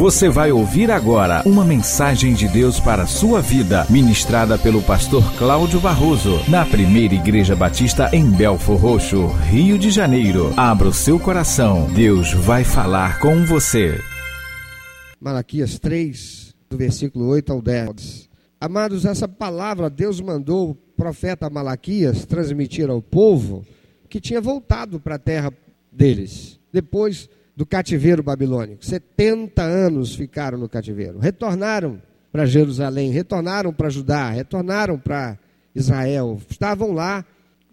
Você vai ouvir agora uma mensagem de Deus para a sua vida, ministrada pelo pastor Cláudio Barroso, na primeira Igreja Batista em Belfor Roxo, Rio de Janeiro. Abra o seu coração, Deus vai falar com você. Malaquias 3, do versículo 8 ao 10. Amados, essa palavra Deus mandou o profeta Malaquias transmitir ao povo que tinha voltado para a terra deles, depois do cativeiro babilônico. 70 anos ficaram no cativeiro. Retornaram para Jerusalém, retornaram para Judá, retornaram para Israel. Estavam lá,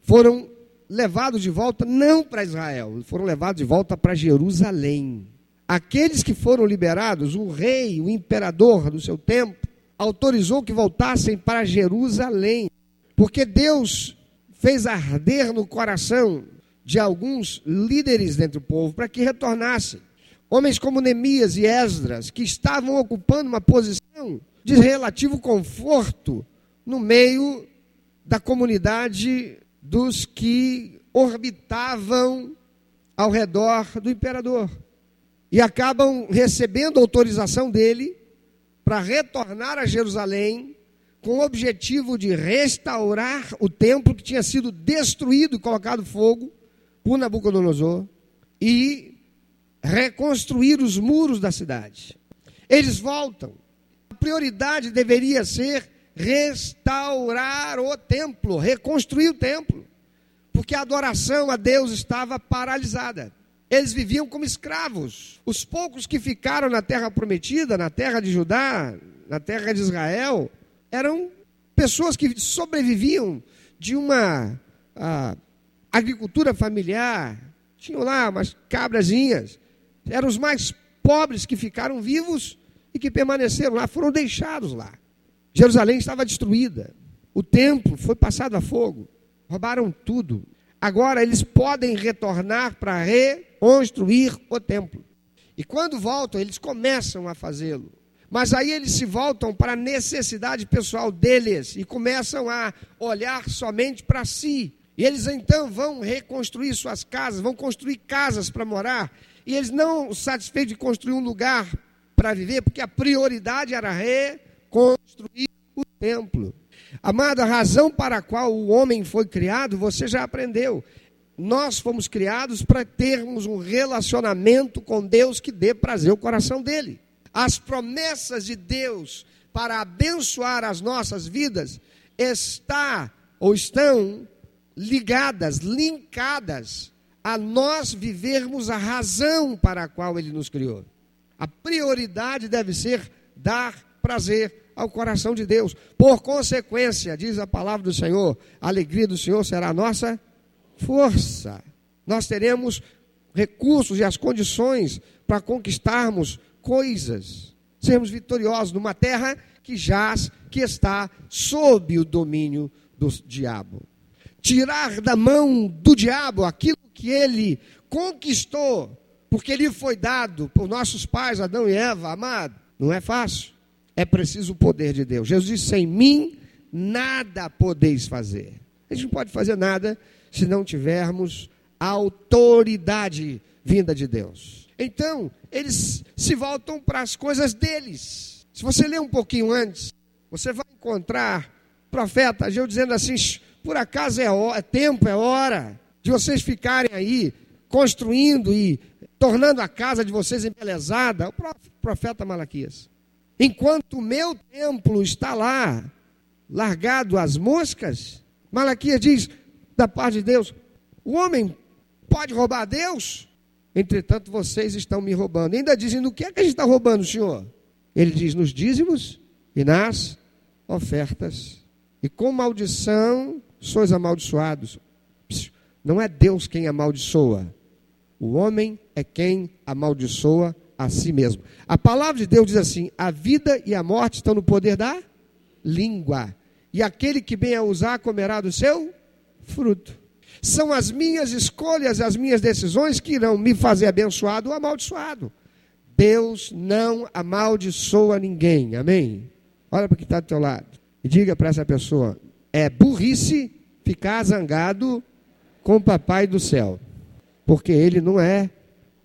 foram levados de volta não para Israel, foram levados de volta para Jerusalém. Aqueles que foram liberados, o rei, o imperador do seu tempo, autorizou que voltassem para Jerusalém, porque Deus fez arder no coração de alguns líderes dentro do povo para que retornassem. Homens como Neemias e Esdras, que estavam ocupando uma posição de relativo conforto no meio da comunidade dos que orbitavam ao redor do imperador. E acabam recebendo autorização dele para retornar a Jerusalém com o objetivo de restaurar o templo que tinha sido destruído e colocado fogo por Nabucodonosor e reconstruir os muros da cidade. Eles voltam. A prioridade deveria ser restaurar o templo, reconstruir o templo, porque a adoração a Deus estava paralisada. Eles viviam como escravos. Os poucos que ficaram na terra prometida, na terra de Judá, na terra de Israel, eram pessoas que sobreviviam de uma ah, agricultura familiar, tinham lá umas cabrazinhas, eram os mais pobres que ficaram vivos e que permaneceram lá, foram deixados lá. Jerusalém estava destruída, o templo foi passado a fogo, roubaram tudo. Agora eles podem retornar para reconstruir o templo. E quando voltam, eles começam a fazê-lo. Mas aí eles se voltam para a necessidade pessoal deles e começam a olhar somente para si. E eles então vão reconstruir suas casas, vão construir casas para morar. E eles não satisfeitos de construir um lugar para viver, porque a prioridade era reconstruir o templo. Amada, a razão para a qual o homem foi criado, você já aprendeu. Nós fomos criados para termos um relacionamento com Deus que dê prazer ao coração dele. As promessas de Deus para abençoar as nossas vidas está ou estão ligadas, linkadas a nós vivermos a razão para a qual Ele nos criou. A prioridade deve ser dar prazer ao coração de Deus. Por consequência, diz a palavra do Senhor, a alegria do Senhor será a nossa força. Nós teremos recursos e as condições para conquistarmos coisas, sermos vitoriosos numa terra que jaz, que está sob o domínio do diabo tirar da mão do diabo aquilo que ele conquistou, porque lhe foi dado por nossos pais, Adão e Eva, amado, não é fácil. É preciso o poder de Deus. Jesus disse: sem mim nada podeis fazer. A gente não pode fazer nada se não tivermos autoridade vinda de Deus. Então, eles se voltam para as coisas deles. Se você ler um pouquinho antes, você vai encontrar profeta Ageu dizendo assim: por acaso é, hora, é tempo, é hora de vocês ficarem aí construindo e tornando a casa de vocês embelezada? O profeta Malaquias. Enquanto o meu templo está lá, largado às moscas, Malaquias diz, da parte de Deus, o homem pode roubar a Deus? Entretanto, vocês estão me roubando. E ainda dizem, no que é que a gente está roubando, Senhor? Ele diz, nos dízimos e nas ofertas. E com maldição sois amaldiçoados. Não é Deus quem amaldiçoa. O homem é quem amaldiçoa a si mesmo. A palavra de Deus diz assim: a vida e a morte estão no poder da língua. E aquele que bem a usar comerá do seu fruto. São as minhas escolhas, as minhas decisões que irão me fazer abençoado ou amaldiçoado. Deus não amaldiçoa ninguém. Amém? Olha para que está do teu lado. E diga para essa pessoa: é burrice ficar zangado com o papai do céu, porque ele não é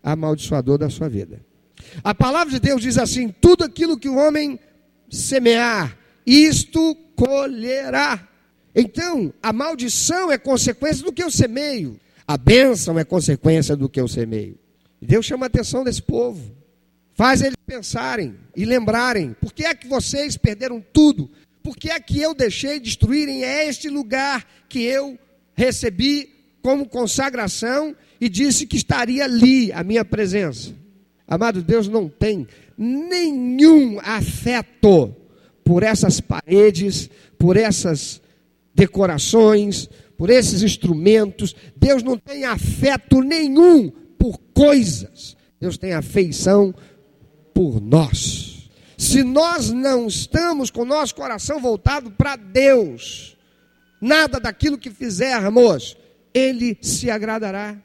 amaldiçoador da sua vida. A palavra de Deus diz assim: tudo aquilo que o homem semear, isto colherá. Então, a maldição é consequência do que eu semeio, a bênção é consequência do que eu semeio. Deus chama a atenção desse povo, faz eles pensarem e lembrarem: por que é que vocês perderam tudo? Por que é que eu deixei destruírem este lugar que eu recebi como consagração e disse que estaria ali a minha presença? Amado, Deus não tem nenhum afeto por essas paredes, por essas decorações, por esses instrumentos. Deus não tem afeto nenhum por coisas. Deus tem afeição por nós. Se nós não estamos com o nosso coração voltado para Deus, nada daquilo que fizermos, Ele se agradará.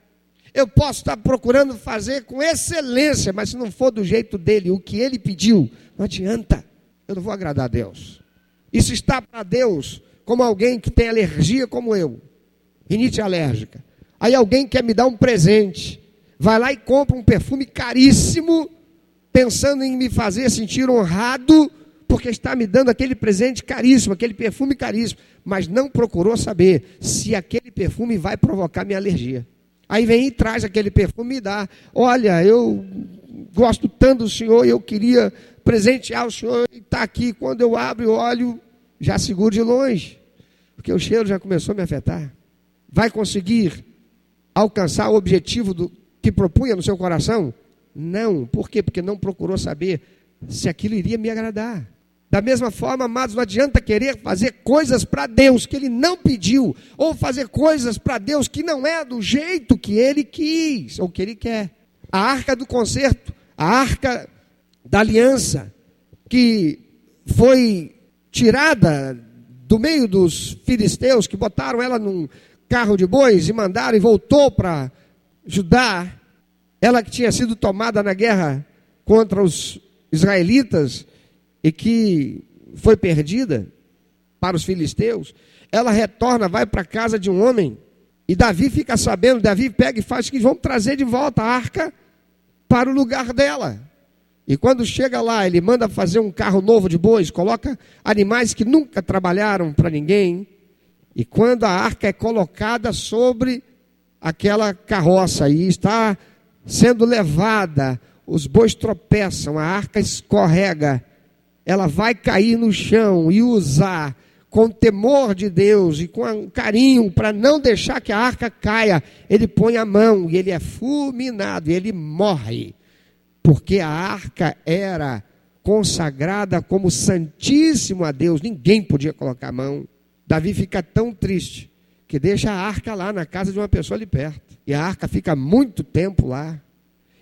Eu posso estar procurando fazer com excelência, mas se não for do jeito dele, o que ele pediu, não adianta. Eu não vou agradar a Deus. Isso está para Deus como alguém que tem alergia como eu, rinite alérgica. Aí alguém quer me dar um presente, vai lá e compra um perfume caríssimo, pensando em me fazer sentir honrado, porque está me dando aquele presente caríssimo, aquele perfume caríssimo, mas não procurou saber se aquele perfume vai provocar minha alergia. Aí vem e traz aquele perfume e dá. Olha, eu gosto tanto do Senhor e eu queria presentear o Senhor e está aqui. Quando eu abro e olho, já seguro de longe, porque o cheiro já começou a me afetar. Vai conseguir alcançar o objetivo do, que propunha no seu coração? Não. Por quê? Porque não procurou saber se aquilo iria me agradar. Da mesma forma, amados, não adianta querer fazer coisas para Deus que Ele não pediu, ou fazer coisas para Deus que não é do jeito que Ele quis, ou que Ele quer. A arca do concerto, a arca da aliança, que foi tirada do meio dos filisteus, que botaram ela num carro de bois e mandaram e voltou para Judá, ela que tinha sido tomada na guerra contra os israelitas, e que foi perdida para os filisteus, ela retorna, vai para a casa de um homem, e Davi fica sabendo, Davi pega e faz que vão trazer de volta a arca para o lugar dela. E quando chega lá, ele manda fazer um carro novo de bois, coloca animais que nunca trabalharam para ninguém. E quando a arca é colocada sobre aquela carroça e está sendo levada, os bois tropeçam, a arca escorrega ela vai cair no chão e usar com temor de Deus e com carinho para não deixar que a arca caia, ele põe a mão e ele é fulminado e ele morre, porque a arca era consagrada como santíssimo a Deus, ninguém podia colocar a mão. Davi fica tão triste que deixa a arca lá na casa de uma pessoa ali perto, e a arca fica muito tempo lá.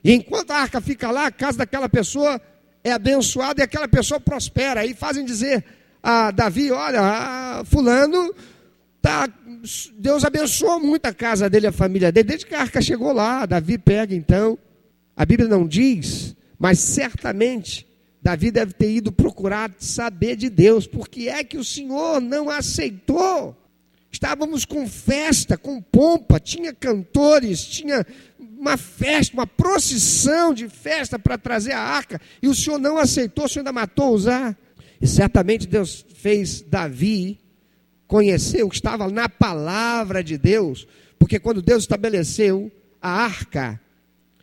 E enquanto a arca fica lá, a casa daquela pessoa é abençoado e aquela pessoa prospera. Aí fazem dizer a Davi: olha, a fulano, tá, Deus abençoou muito a casa dele, a família dele, desde que a arca chegou lá. Davi pega então. A Bíblia não diz, mas certamente Davi deve ter ido procurar saber de Deus, porque é que o Senhor não aceitou. Estávamos com festa, com pompa, tinha cantores, tinha uma festa, uma procissão de festa para trazer a arca, e o Senhor não aceitou, o Senhor ainda matou usar. E certamente Deus fez Davi conhecer o que estava na palavra de Deus, porque quando Deus estabeleceu a arca,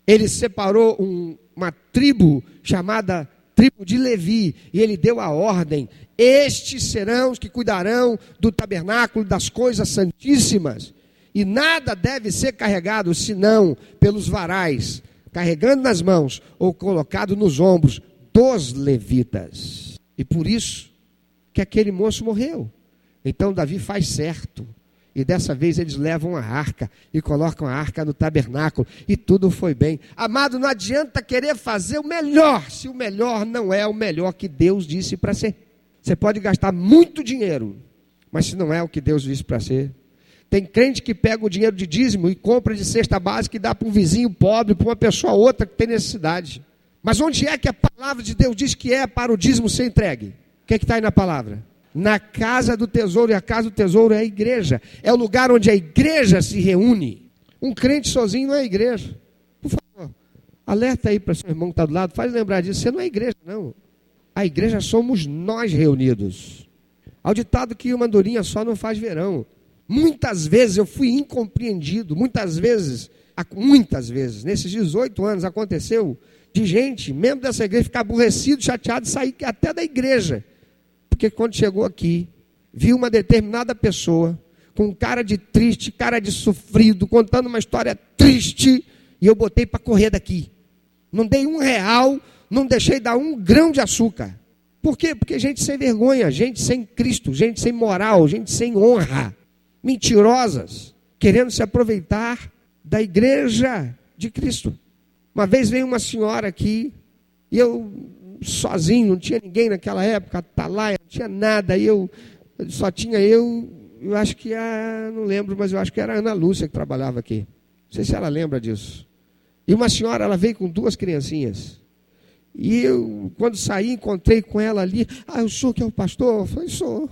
ele separou um, uma tribo chamada tribo de Levi, e ele deu a ordem: estes serão os que cuidarão do tabernáculo, das coisas santíssimas e nada deve ser carregado senão pelos varais, carregando nas mãos ou colocado nos ombros dos levitas. E por isso que aquele moço morreu. Então Davi faz certo. E dessa vez eles levam a arca e colocam a arca no tabernáculo e tudo foi bem. Amado, não adianta querer fazer o melhor se o melhor não é o melhor que Deus disse para ser. Você pode gastar muito dinheiro, mas se não é o que Deus disse para ser, tem crente que pega o dinheiro de dízimo e compra de cesta básica e dá para um vizinho pobre, para uma pessoa outra que tem necessidade. Mas onde é que a palavra de Deus diz que é para o dízimo ser entregue? O que é está aí na palavra? Na casa do tesouro, e a casa do tesouro é a igreja. É o lugar onde a igreja se reúne. Um crente sozinho não é igreja. Por favor. Alerta aí para seu irmão que está do lado, faz lembrar disso. Você não é igreja, não. A igreja somos nós reunidos. Ao ditado que uma andorinha só não faz verão. Muitas vezes eu fui incompreendido, muitas vezes, muitas vezes, nesses 18 anos aconteceu de gente, membro dessa igreja, ficar aborrecido, chateado e sair até da igreja. Porque quando chegou aqui, viu uma determinada pessoa com cara de triste, cara de sofrido, contando uma história triste, e eu botei para correr daqui. Não dei um real, não deixei dar um grão de açúcar. Por quê? Porque gente sem vergonha, gente sem Cristo, gente sem moral, gente sem honra, mentirosas, querendo se aproveitar da igreja de Cristo. Uma vez veio uma senhora aqui, e eu sozinho, não tinha ninguém naquela época, tá lá, não tinha nada, e eu só tinha eu, eu acho que a, não lembro, mas eu acho que era a Ana Lúcia que trabalhava aqui. Não sei se ela lembra disso. E uma senhora, ela veio com duas criancinhas. E eu, quando saí, encontrei com ela ali. Ah, o senhor que é o pastor? Eu falei, sou.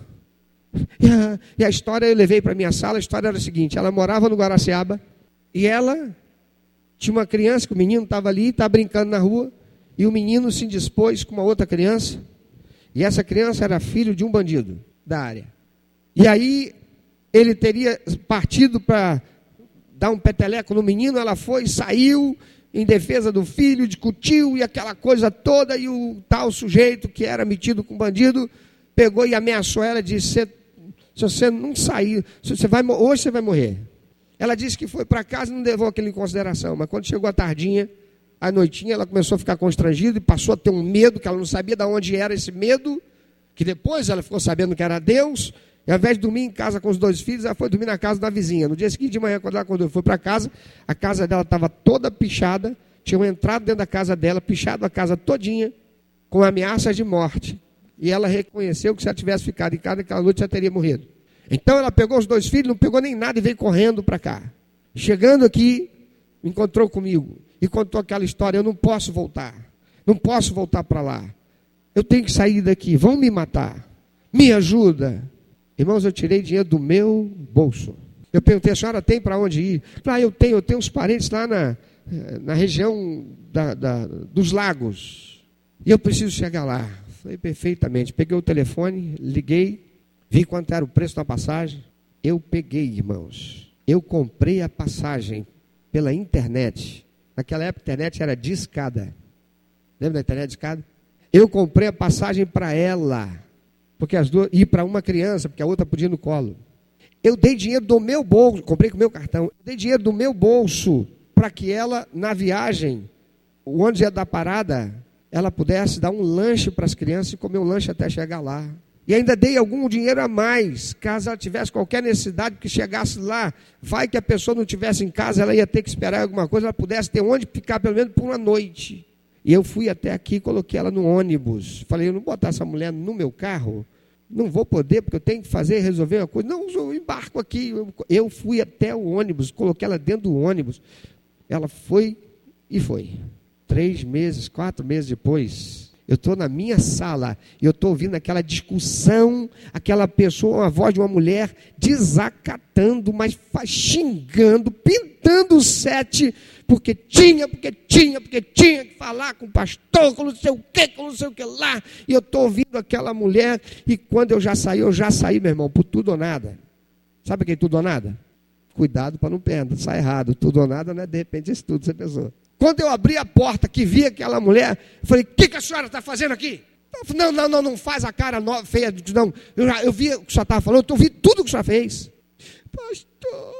E a, e a história eu levei para minha sala. A história era a seguinte: ela morava no Guaraciaba. E ela tinha uma criança, que o menino estava ali, estava brincando na rua. E o menino se indispôs com uma outra criança. E essa criança era filho de um bandido da área. E aí ele teria partido para dar um peteleco no menino, ela foi, saiu em defesa do filho, discutiu e aquela coisa toda, e o tal sujeito que era metido com bandido pegou e ameaçou ela e disse: se você não sair, você vai, hoje você vai morrer. Ela disse que foi para casa e não levou aquilo em consideração, mas quando chegou a tardinha, à noitinha, ela começou a ficar constrangida e passou a ter um medo, que ela não sabia de onde era esse medo, que depois ela ficou sabendo que era Deus, e ao invés de dormir em casa com os dois filhos, ela foi dormir na casa da vizinha. No dia seguinte de manhã, quando ela acordou, foi para casa, a casa dela estava toda pichada, tinham entrado dentro da casa dela, pichado a casa todinha, com ameaças de morte. E ela reconheceu que se ela tivesse ficado em casa naquela noite, já teria morrido. Então ela pegou os dois filhos, não pegou nem nada e veio correndo para cá. Chegando aqui, encontrou comigo e contou aquela história. Eu não posso voltar, não posso voltar para lá. Eu tenho que sair daqui, vão me matar. Me ajuda. Irmãos, eu tirei dinheiro do meu bolso. Eu perguntei, a senhora tem para onde ir? Ah, eu tenho, eu tenho uns parentes lá na, na região da, da, dos lagos. E eu preciso chegar lá. Falei perfeitamente. Peguei o telefone, liguei, vi quanto era o preço da passagem. Eu peguei, irmãos. Eu comprei a passagem pela internet. Naquela época a internet era discada. Lembra da internet discada? Eu comprei a passagem para ela porque as duas ir para uma criança, porque a outra podia ir no colo. Eu dei dinheiro do meu bolso, comprei com o meu cartão. Dei dinheiro do meu bolso para que ela na viagem, o ônibus ia dar parada, ela pudesse dar um lanche para as crianças e comer um lanche até chegar lá. E ainda dei algum dinheiro a mais, caso ela tivesse qualquer necessidade que chegasse lá. Vai que a pessoa não tivesse em casa, ela ia ter que esperar alguma coisa, ela pudesse ter onde ficar pelo menos por uma noite. E eu fui até aqui e coloquei ela no ônibus. Falei, eu não botar essa mulher no meu carro, não vou poder, porque eu tenho que fazer, resolver uma coisa. Não, eu embarco aqui. Eu fui até o ônibus, coloquei ela dentro do ônibus. Ela foi e foi. Três meses, quatro meses depois, eu estou na minha sala e eu estou ouvindo aquela discussão, aquela pessoa, uma voz de uma mulher desacatando, mas xingando, pintando o sete, porque tinha, porque tinha, porque tinha que falar com o pastor, com não sei o que, com não sei o que lá. E eu estou ouvindo aquela mulher, e quando eu já saí, eu já saí, meu irmão, por tudo ou nada. Sabe quem tudo ou nada? Cuidado para não perder, sai errado. Tudo ou nada não é de repente isso tudo, você pensou. Quando eu abri a porta, que vi aquela mulher, falei: O que, que a senhora está fazendo aqui? Não, não, não, não faz a cara feia. Não, eu, eu vi o que a senhora estava falando, eu ouvi tudo o que a senhora fez. Pastor,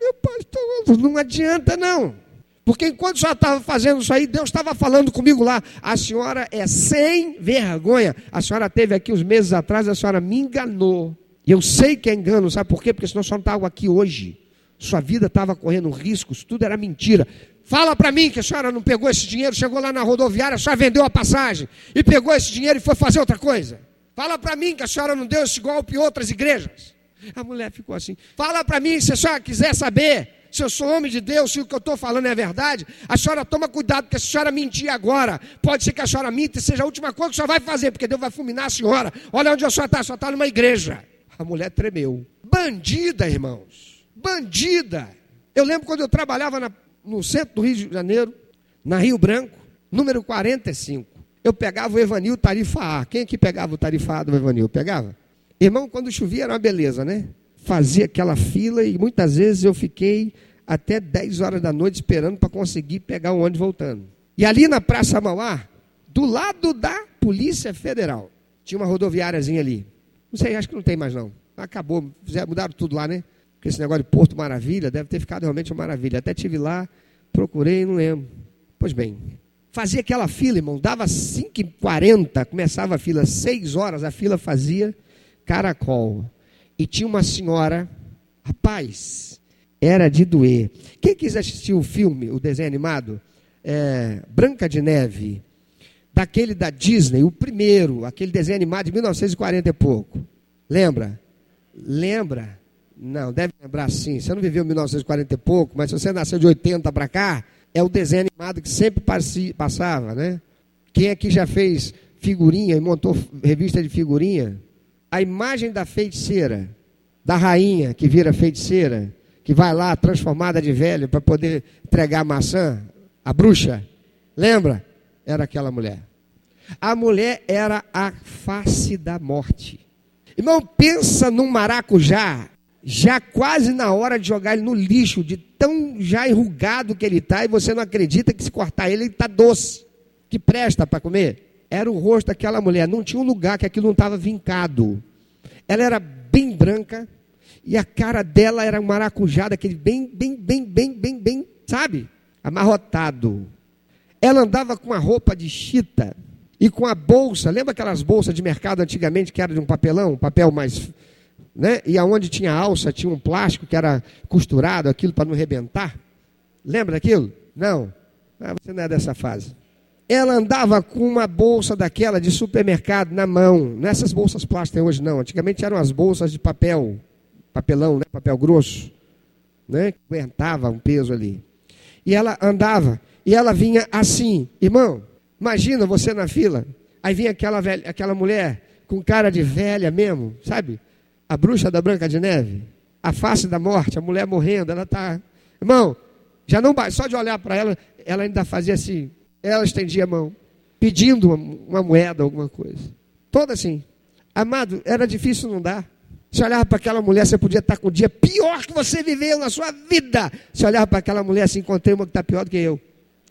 meu pastor, não adianta não. Porque enquanto senhora estava fazendo isso aí, Deus estava falando comigo lá. A senhora é sem vergonha. A senhora teve aqui uns meses atrás, a senhora me enganou. E eu sei que é engano, sabe por quê? Porque senão a senhora não estava aqui hoje. Sua vida estava correndo riscos, tudo era mentira. Fala para mim que a senhora não pegou esse dinheiro, chegou lá na rodoviária, a senhora vendeu a passagem e pegou esse dinheiro e foi fazer outra coisa. Fala para mim que a senhora não deu esse golpe em outras igrejas. A mulher ficou assim. Fala para mim, se a senhora quiser saber se eu sou homem de Deus, se o que eu estou falando é verdade, a senhora toma cuidado, porque se a senhora mentir agora, pode ser que a senhora minta e seja a última coisa que a senhora vai fazer, porque Deus vai fulminar a senhora. Olha onde a senhora está, a senhora está numa igreja. A mulher tremeu. Bandida, irmãos. Bandida. Eu lembro quando eu trabalhava na no centro do Rio de Janeiro, na Rio Branco, número 45. Eu pegava o Evanil Tarifa A. Quem aqui pegava o Tarifa A do Evanil? Pegava? Irmão, quando chovia era uma beleza, né? Fazia aquela fila e muitas vezes eu fiquei até 10 horas da noite esperando para conseguir pegar o ônibus voltando. E ali na Praça Mauá, do lado da Polícia Federal, tinha uma rodoviáriazinha ali. Não sei, acho que não tem mais não. Acabou, mudaram tudo lá, né? Porque esse negócio de Porto Maravilha deve ter ficado realmente uma maravilha. Até tive lá, procurei, não lembro. Pois bem, fazia aquela fila, irmão, dava 5h40, começava a fila, 6 horas a fila fazia caracol. E tinha uma senhora, rapaz, era de doer. Quem quis assistir o filme, o desenho animado, é, Branca de Neve, daquele da Disney, o primeiro, aquele desenho animado de 1940 e pouco. Lembra? Lembra? Não, deve lembrar sim. Você não viveu 1940 e pouco, mas se você nasceu de 80 para cá, é o desenho animado que sempre passava, né? Quem aqui já fez figurinha e montou revista de figurinha? A imagem da feiticeira, da rainha que vira feiticeira, que vai lá transformada de velho para poder entregar maçã, a bruxa, lembra? Era aquela mulher. A mulher era a face da morte. Irmão, pensa num maracujá, já quase na hora de jogar ele no lixo, de tão já enrugado que ele está, e você não acredita que se cortar ele, ele está doce, que presta para comer. Era o rosto daquela mulher, não tinha um lugar que aquilo não estava vincado. Ela era bem branca, e a cara dela era um daquele bem, bem, bem, bem, bem, bem, sabe? Amarrotado. Ela andava com a roupa de chita e com a bolsa, lembra aquelas bolsas de mercado antigamente que era de um papelão, papel mais, né? E aonde tinha alça, tinha um plástico que era costurado, aquilo para não rebentar? Lembra daquilo? Não. Ah, você não é dessa fase. Ela andava com uma bolsa daquela de supermercado na mão. Nessas bolsas plásticas hoje não. Antigamente eram as bolsas de papel, papelão, né? papel grosso, né? Que aguentava um peso ali. E ela andava, e ela vinha assim, irmão, Imagina você na fila, aí vinha aquela, velha, aquela mulher com cara de velha mesmo, sabe? A bruxa da Branca de Neve, a face da morte, a mulher morrendo, ela está. Irmão, já não só de olhar para ela, ela ainda fazia assim, ela estendia a mão, pedindo uma, uma moeda, alguma coisa. Toda assim. Amado, era difícil não dar. Se olhava para aquela mulher, você podia estar com o dia pior que você viveu na sua vida. Se olhava para aquela mulher assim, encontrei uma que está pior do que eu.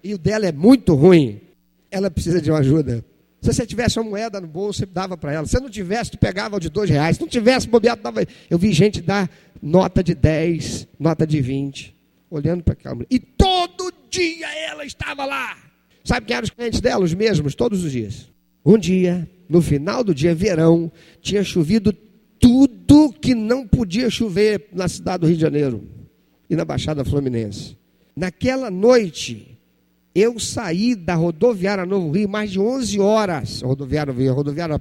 E o dela é muito ruim ela precisa de uma ajuda. Se você tivesse uma moeda no bolso, você dava para ela. Se não tivesse, tu pegava de dois reais. Se não tivesse bobeado, dava. Eu vi gente dar nota de 10, nota de 20, olhando para aquela mulher. E todo dia ela estava lá. Sabe quem eram os clientes dela? Os mesmos, todos os dias. Um dia, no final do dia, verão, tinha chovido tudo que não podia chover na cidade do Rio de Janeiro e na Baixada Fluminense. Naquela noite, eu saí da rodoviária Novo Rio mais de 11 horas, rodoviária, rodoviária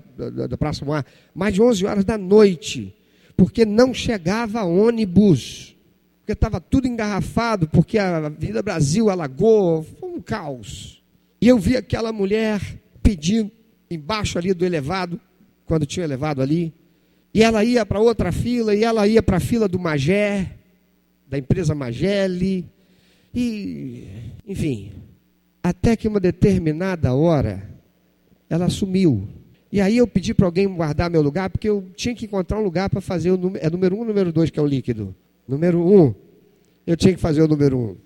da, Praça Moá, mais de 11 horas da noite, porque não chegava ônibus, porque estava tudo engarrafado, porque a Avenida Brasil alagou, foi um caos. E eu vi aquela mulher pedindo embaixo ali do elevado, quando tinha elevado ali, e ela ia para outra fila, e ela ia para a fila do Magé, da empresa Mageli, e, enfim, até que uma determinada hora, ela sumiu. E aí eu pedi para alguém guardar meu lugar, porque eu tinha que encontrar um lugar para fazer o número, é número um ou número dois que é o líquido? Número um. Eu tinha que fazer o número um.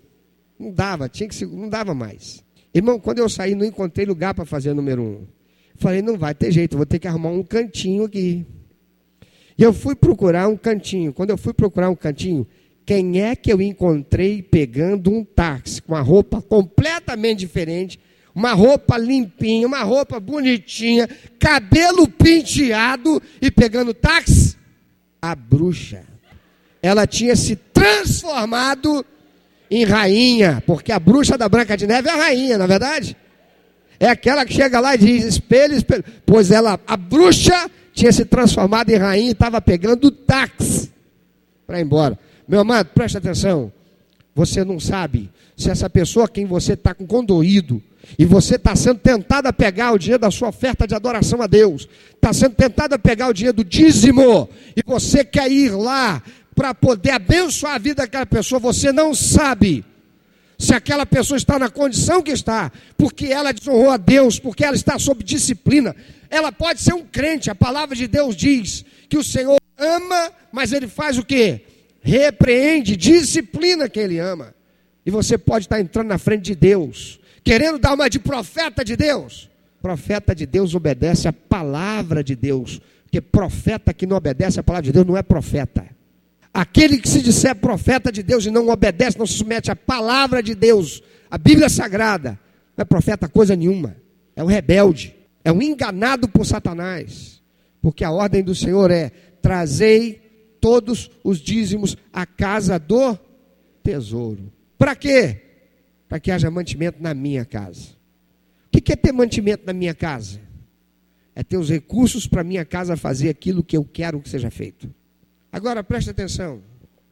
Não dava, tinha que não dava mais. Irmão, quando eu saí, não encontrei lugar para fazer número um. Falei, não vai ter jeito, vou ter que arrumar um cantinho aqui. E eu fui procurar um cantinho. Quando eu fui procurar um cantinho, quem é que eu encontrei pegando um táxi com uma roupa completamente diferente, uma roupa limpinha, uma roupa bonitinha, cabelo penteado e pegando táxi? A bruxa. Ela tinha se transformado em rainha, porque a bruxa da Branca de Neve é a rainha, na é verdade? É aquela que chega lá e diz: espelho, espelho. Pois ela, a bruxa, tinha se transformado em rainha e estava pegando táxi para ir embora. Meu amado, preste atenção. Você não sabe se essa pessoa quem você está com condoído e você está sendo tentado a pegar o dinheiro da sua oferta de adoração a Deus, está sendo tentado a pegar o dinheiro do dízimo e você quer ir lá para poder abençoar a vida daquela pessoa, você não sabe Se aquela pessoa está na condição que está, porque ela desonrou a Deus, porque ela está sob disciplina, ela pode ser um crente. A palavra de Deus diz que o Senhor ama, mas ele faz o que? Repreende, disciplina quem ele ama. E você pode estar entrando na frente de Deus, querendo dar uma de profeta de Deus. Profeta de Deus obedece a palavra de Deus, porque profeta que não obedece a palavra de Deus não é profeta. Aquele que se disser profeta de Deus e não obedece, não se submete à palavra de Deus, a Bíblia Sagrada, não é profeta coisa nenhuma. É um rebelde, é um enganado por Satanás. Porque a ordem do Senhor é: trazei todos os dízimos à casa do tesouro. Para quê? Para que haja mantimento na minha casa. O que é ter mantimento na minha casa? É ter os recursos para minha casa fazer aquilo que eu quero que seja feito. Agora preste atenção.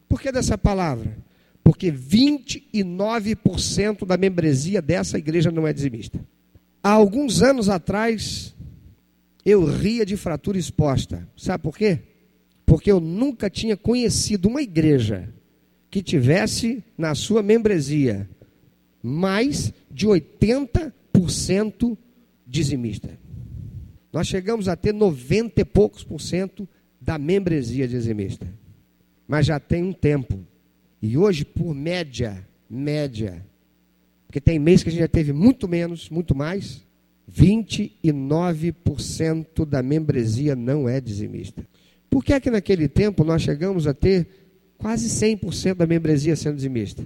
Por que dessa palavra? Porque 29% da membresia dessa igreja não é dizimista. Há alguns anos atrás, eu ria de fratura exposta. Sabe por quê? Porque eu nunca tinha conhecido uma igreja que tivesse na sua membresia mais de 80% dizimista. Nós chegamos a ter 90 e poucos por cento da membresia dizimista. Mas já tem um tempo. E hoje, por média, média, porque tem mês que a gente já teve muito menos, muito mais, 29% da membresia não é dizimista. Por que é que naquele tempo nós chegamos a ter quase 100% da membresia sendo dizimista?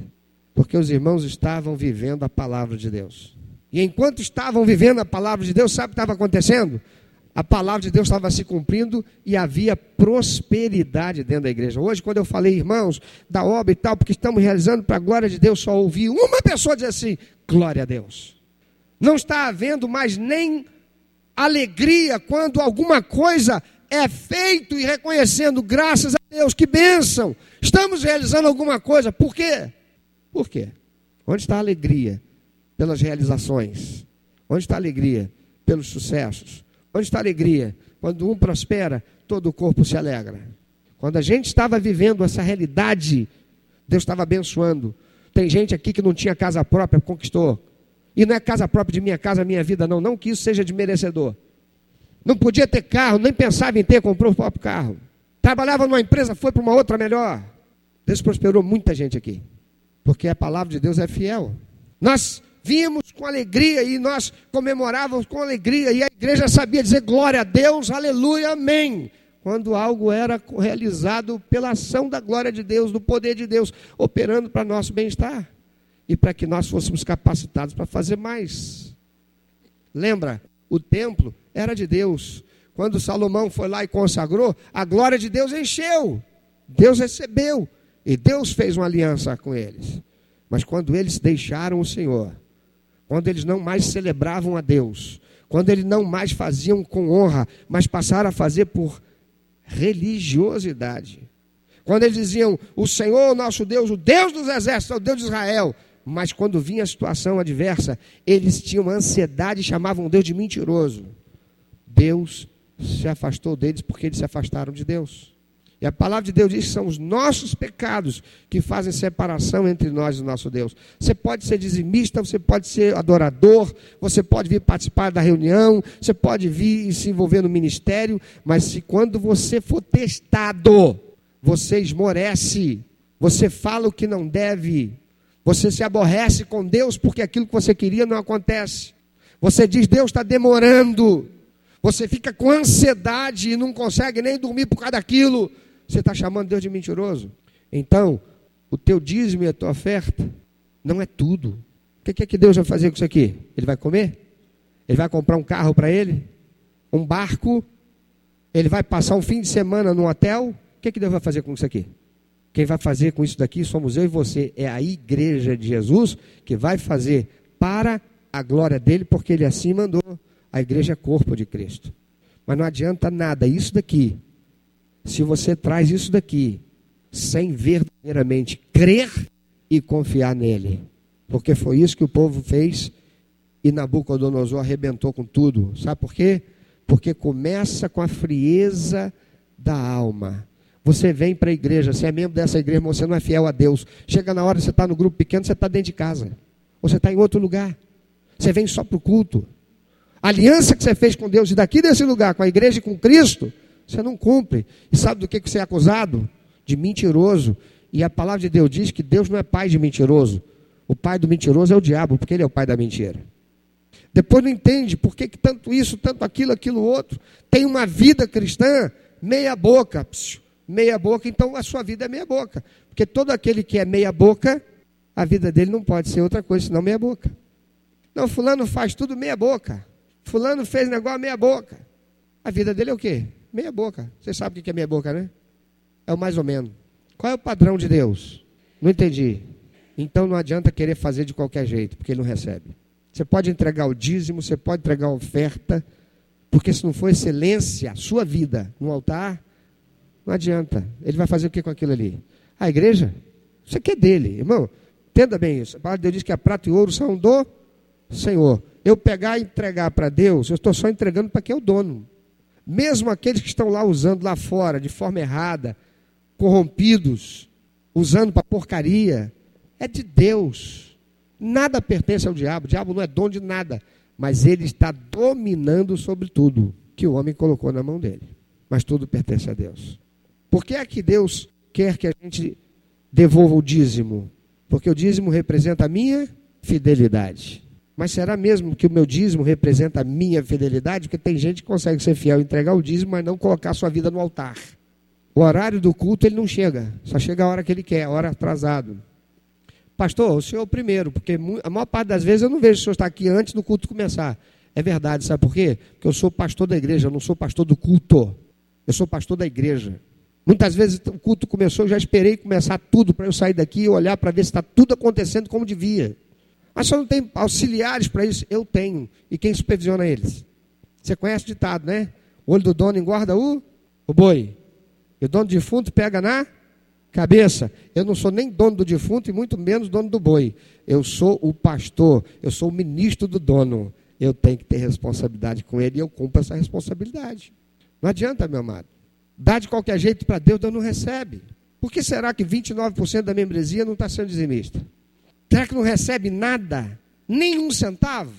Porque os irmãos estavam vivendo a palavra de Deus. E enquanto estavam vivendo a palavra de Deus, sabe o que estava acontecendo? A palavra de Deus estava se cumprindo e havia prosperidade dentro da igreja. Hoje, quando eu falei, irmãos, da obra e tal, porque estamos realizando para a glória de Deus, só ouvi uma pessoa dizer assim: glória a Deus. Não está havendo mais nem alegria quando alguma coisa é feito e reconhecendo, graças a Deus, que bênção. Estamos realizando alguma coisa. Por quê? Por quê? Onde está a alegria? Pelas realizações. Onde está a alegria? Pelos sucessos Onde está a alegria? Quando um prospera, todo o corpo se alegra. Quando a gente estava vivendo essa realidade, Deus estava abençoando. Tem gente aqui que não tinha casa própria, conquistou. E não é casa própria de minha casa, minha vida, não. Não que isso seja de merecedor. Não podia ter carro, nem pensava em ter, comprou o próprio carro. Trabalhava numa empresa, foi para uma outra melhor. Deus prosperou muita gente aqui. Porque a palavra de Deus é fiel. Nós vimos com alegria e nós comemorávamos com alegria, e a igreja sabia dizer glória a Deus, aleluia, amém. Quando algo era realizado pela ação da glória de Deus, do poder de Deus, operando para nosso bem-estar e para que nós fôssemos capacitados para fazer mais. Lembra, o templo era de Deus. Quando Salomão foi lá e consagrou, a glória de Deus encheu. Deus recebeu. E Deus fez uma aliança com eles. Mas quando eles deixaram o Senhor, quando eles não mais celebravam a Deus, quando eles não mais faziam com honra, mas passaram a fazer por religiosidade. Quando eles diziam, o Senhor, nosso Deus, o Deus dos exércitos, é o Deus de Israel, mas quando vinha a situação adversa, eles tinham ansiedade e chamavam Deus de mentiroso. Deus se afastou deles porque eles se afastaram de Deus. E a palavra de Deus diz que são os nossos pecados que fazem separação entre nós e o nosso Deus. Você pode ser dizimista, você pode ser adorador, você pode vir participar da reunião, você pode vir e se envolver no ministério, mas se quando você for testado, você esmorece, você fala o que não deve, você se aborrece com Deus porque aquilo que você queria não acontece. Você diz, Deus está demorando. Você fica com ansiedade e não consegue nem dormir por causa daquilo. Você está chamando Deus de mentiroso? Então, o teu dízimo e a tua oferta não é tudo. O que é que Deus vai fazer com isso aqui? Ele vai comer? Ele vai comprar um carro para ele? Um barco? Ele vai passar um fim de semana num hotel? O que, é que Deus vai fazer com isso aqui? Quem vai fazer com isso daqui somos eu e você. É a igreja de Jesus que vai fazer para a glória dele, porque ele assim mandou. A igreja é corpo de Cristo. Mas não adianta nada. Isso daqui se você traz isso daqui sem verdadeiramente crer e confiar nele. Porque foi isso que o povo fez e Nabucodonosor arrebentou com tudo. Sabe por quê? Porque começa com a frieza da alma. Você vem para a igreja, você é membro dessa igreja, mas você não é fiel a Deus. Chega na hora, você está no grupo pequeno, você está dentro de casa. Você está em outro lugar. Você vem só para o culto. A aliança que você fez com Deus e daqui desse lugar, com a igreja e com Cristo, você não cumpre. E sabe do que você é acusado? De mentiroso. E a palavra de Deus diz que Deus não é pai de mentiroso. O pai do mentiroso é o diabo, porque ele é o pai da mentira. Depois não entende por que, que tanto isso, tanto aquilo, aquilo outro. Tem uma vida cristã meia boca. meia boca, então a sua vida é meia boca. Porque todo aquele que é meia boca, a vida dele não pode ser outra coisa senão meia boca. Não, fulano faz tudo meia boca. Fulano fez negócio meia boca. A vida dele é o quê? Meia boca. Você sabe o que é meia boca, né? É o mais ou menos. Qual é o padrão de Deus? Não entendi. Então não adianta querer fazer de qualquer jeito, porque ele não recebe. Você pode entregar o dízimo, você pode entregar a oferta, porque se não for excelência, a sua vida no altar, não adianta. Ele vai fazer o que com aquilo ali? A igreja? Isso aqui é dele, irmão. Entenda bem isso. A palavra de Deus diz que a prata e ouro são do Senhor. Eu pegar e entregar para Deus, eu estou só entregando para quem é o dono. Mesmo aqueles que estão lá usando lá fora de forma errada, corrompidos, usando para porcaria, é de Deus. Nada pertence ao diabo. O diabo não é dono de nada, mas ele está dominando sobre tudo que o homem colocou na mão dele. Mas tudo pertence a Deus. Por que é que Deus quer que a gente devolva o dízimo? Porque o dízimo representa a minha fidelidade. Mas será mesmo que o meu dízimo representa a minha fidelidade? Porque tem gente que consegue ser fiel, entregar o dízimo, mas não colocar sua vida no altar. O horário do culto ele não chega, só chega a hora que ele quer, a hora atrasado. Pastor, o senhor primeiro, porque a maior parte das vezes eu não vejo o senhor estar aqui antes do culto começar. É verdade, sabe por quê? Porque eu sou pastor da igreja, eu não sou pastor do culto. Eu sou pastor da igreja. Muitas vezes o culto começou, eu já esperei começar tudo para eu sair daqui e olhar para ver se está tudo acontecendo como devia. Mas só não tem auxiliares para isso? Eu tenho. E quem supervisiona eles? Você conhece o ditado, né? O olho do dono engorda o, o boi. E o dono do defunto pega na cabeça. Eu não sou nem dono do defunto e muito menos dono do boi. Eu sou o pastor, eu sou o ministro do dono. Eu tenho que ter responsabilidade com ele e eu cumpro essa responsabilidade. Não adianta, meu amado. Dá de qualquer jeito para Deus, Deus não recebe. Por que será que 29% da membresia não está sendo dizimista? Será que não recebe nada? Nenhum centavo?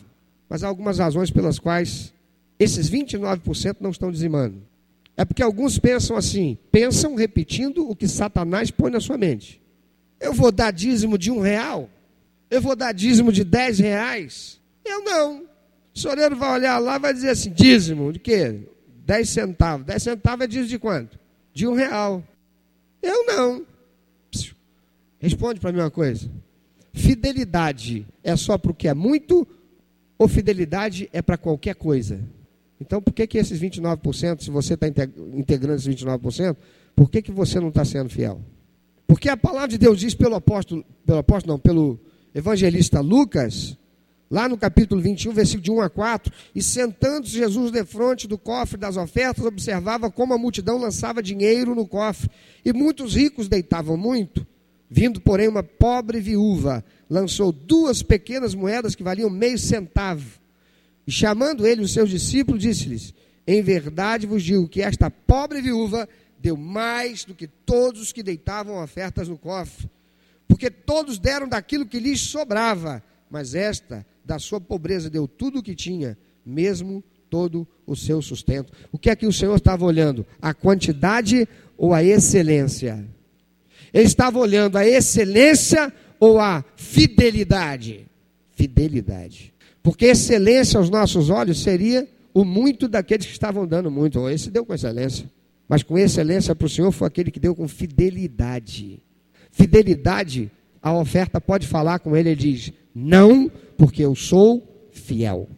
Mas há algumas razões pelas quais esses 29% não estão dizimando. É porque alguns pensam assim, pensam repetindo o que Satanás põe na sua mente. Eu vou dar dízimo de um real? Eu vou dar dízimo de dez reais? Eu não. O senhoreiro vai olhar lá e vai dizer assim, dízimo de quê? Dez centavos. Dez centavos é dízimo de quanto? De um real. Eu não. Responde para mim uma coisa. Fidelidade é só para o que é muito ou fidelidade é para qualquer coisa? Então, por que, que esses 29%, se você está integrando esses 29%, por que, que você não está sendo fiel? Porque a palavra de Deus diz pelo apóstolo, pelo apóstolo, não, pelo evangelista Lucas, lá no capítulo 21, versículo de 1 a 4, e sentando-se Jesus de frente do cofre das ofertas, observava como a multidão lançava dinheiro no cofre, e muitos ricos deitavam muito. Vindo, porém, uma pobre viúva, lançou duas pequenas moedas que valiam meio centavo. E chamando ele os seus discípulos, disse-lhes: Em verdade vos digo que esta pobre viúva deu mais do que todos os que deitavam ofertas no cofre. Porque todos deram daquilo que lhes sobrava, mas esta, da sua pobreza, deu tudo o que tinha, mesmo todo o seu sustento. O que é que o Senhor estava olhando? A quantidade ou a excelência? Ele estava olhando a excelência ou a fidelidade? Fidelidade. Porque excelência aos nossos olhos seria o muito daqueles que estavam dando muito. Esse deu com excelência. Mas com excelência para o Senhor foi aquele que deu com fidelidade. Fidelidade, a oferta pode falar com ele, ele diz: Não, porque eu sou fiel.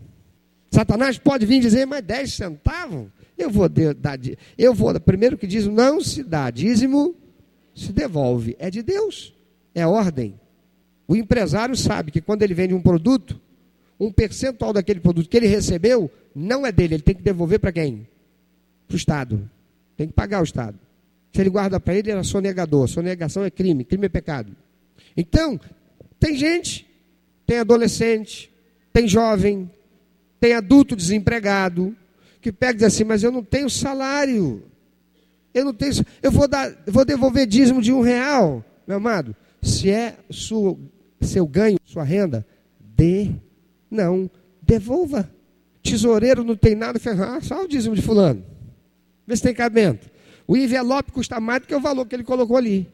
Satanás pode vir dizer, mas 10 centavos? Eu vou dar. Eu vou. Primeiro que diz, não se dá dízimo se devolve. É de Deus. É ordem. O empresário sabe que quando ele vende um produto, um percentual daquele produto que ele recebeu não é dele, ele tem que devolver para quem? Para o Estado. Tem que pagar o Estado. Se ele guarda para ele, ele é sonegador. Sonegação é crime, crime é pecado. Então, tem gente, tem adolescente, tem jovem, tem adulto desempregado, que pega e diz assim, mas eu não tenho salário. Eu não tenho. Eu vou, dar, vou devolver dízimo de um real, meu amado. Se é seu, seu ganho, sua renda, dê. Não, devolva. Tesoureiro não tem nada, ah, só o dízimo de fulano. Vê se tem cabimento. O envelope custa mais do que o valor que ele colocou ali.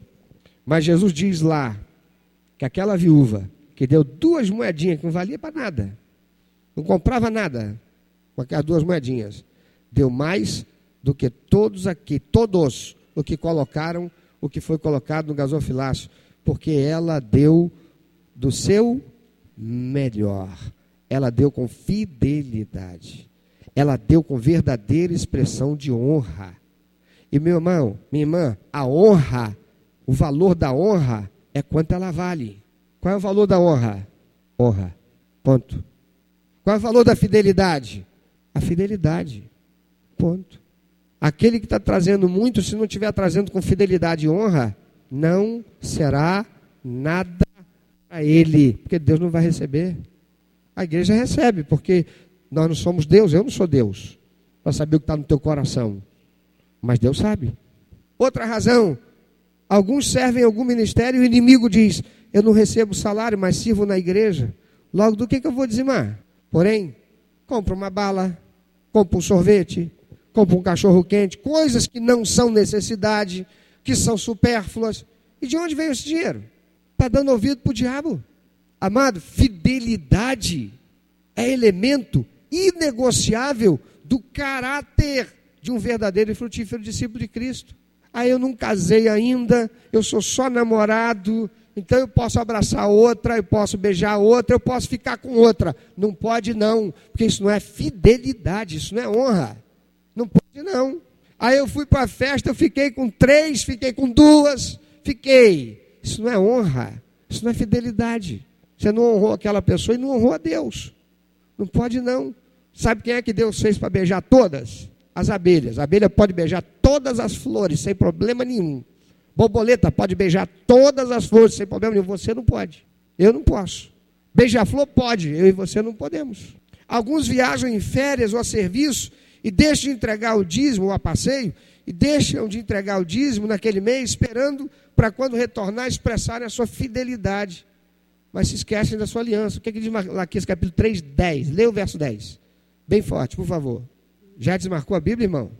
Mas Jesus diz lá que aquela viúva que deu duas moedinhas que não valia para nada, não comprava nada com aquelas duas moedinhas, deu mais do que todos aqui, todos o que colocaram, o que foi colocado no gasofilácio, porque ela deu do seu melhor. Ela deu com fidelidade. Ela deu com verdadeira expressão de honra. E meu irmão, minha irmã, a honra, o valor da honra é quanto ela vale. Qual é o valor da honra? Honra. Ponto. Qual é o valor da fidelidade? A fidelidade. Ponto. Aquele que está trazendo muito, se não estiver trazendo com fidelidade e honra, não será nada para ele, porque Deus não vai receber. A igreja recebe, porque nós não somos Deus, eu não sou Deus, para saber o que está no teu coração. Mas Deus sabe. Outra razão, alguns servem algum ministério e o inimigo diz: Eu não recebo salário, mas sirvo na igreja. Logo, do que, que eu vou dizimar? Porém, compra uma bala, compra um sorvete, compra um cachorro quente, coisas que não são necessidade, que são supérfluas. E de onde vem esse dinheiro? Está dando ouvido para o diabo. Amado, fidelidade é elemento inegociável do caráter de um verdadeiro e frutífero discípulo de Cristo. Ah, eu não casei ainda, eu sou só namorado, então eu posso abraçar outra, eu posso beijar outra, eu posso ficar com outra. Não pode não, porque isso não é fidelidade, isso não é honra. Não. Aí eu fui para a festa, eu fiquei com três, fiquei com duas, fiquei. Isso não é honra, isso não é fidelidade. Você não honrou aquela pessoa e não honrou a Deus. Não pode não. Sabe quem é que Deus fez para beijar todas? As abelhas. A abelha pode beijar todas as flores sem problema nenhum. Borboleta pode beijar todas as flores sem problema nenhum. Você não pode. Eu não posso. Beija-flor pode, eu e você não podemos. Alguns viajam em férias ou a serviço e deixam de entregar o dízimo ou a passeio e deixam de entregar o dízimo naquele mês, esperando para quando retornar expressarem a sua fidelidade mas se esquecem da sua aliança. O que, é que diz Malaquias capítulo 3, 10? Leia o verso 10. Bem forte, por favor. Já desmarcou a Bíblia, irmão?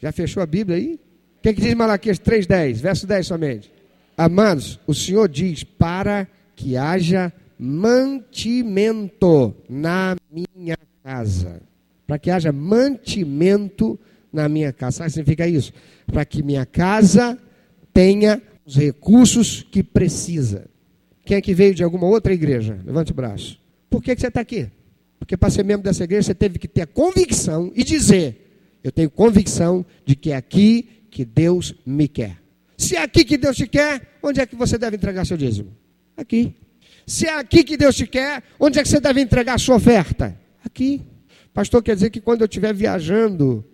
Já fechou a Bíblia aí? O que, é que diz Malaquias 3, 10? Verso 10 somente. Amados, o Senhor diz: para que haja mantimento na minha casa. Para que haja mantimento na minha casa. Sabe o que significa isso? Para que minha casa tenha os recursos que precisa. Quem é que veio de alguma outra igreja? Levante o braço. Por que, que você está aqui? Porque para ser membro dessa igreja você teve que ter a convicção e dizer: Eu tenho convicção de que é aqui que Deus me quer. Se é aqui que Deus te quer, onde é que você deve entregar seu dízimo? Aqui. Se é aqui que Deus te quer, onde é que você deve entregar a sua oferta? Aqui. Pastor, quer dizer que quando eu estiver viajando,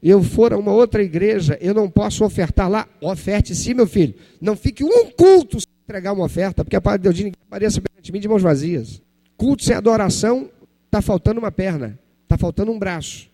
eu for a uma outra igreja, eu não posso ofertar lá? Oferte sim, meu filho. Não fique um culto entregar uma oferta, porque a palavra de Deus diz ninguém apareça perante mim de mãos vazias. Culto sem adoração, está faltando uma perna, está faltando um braço,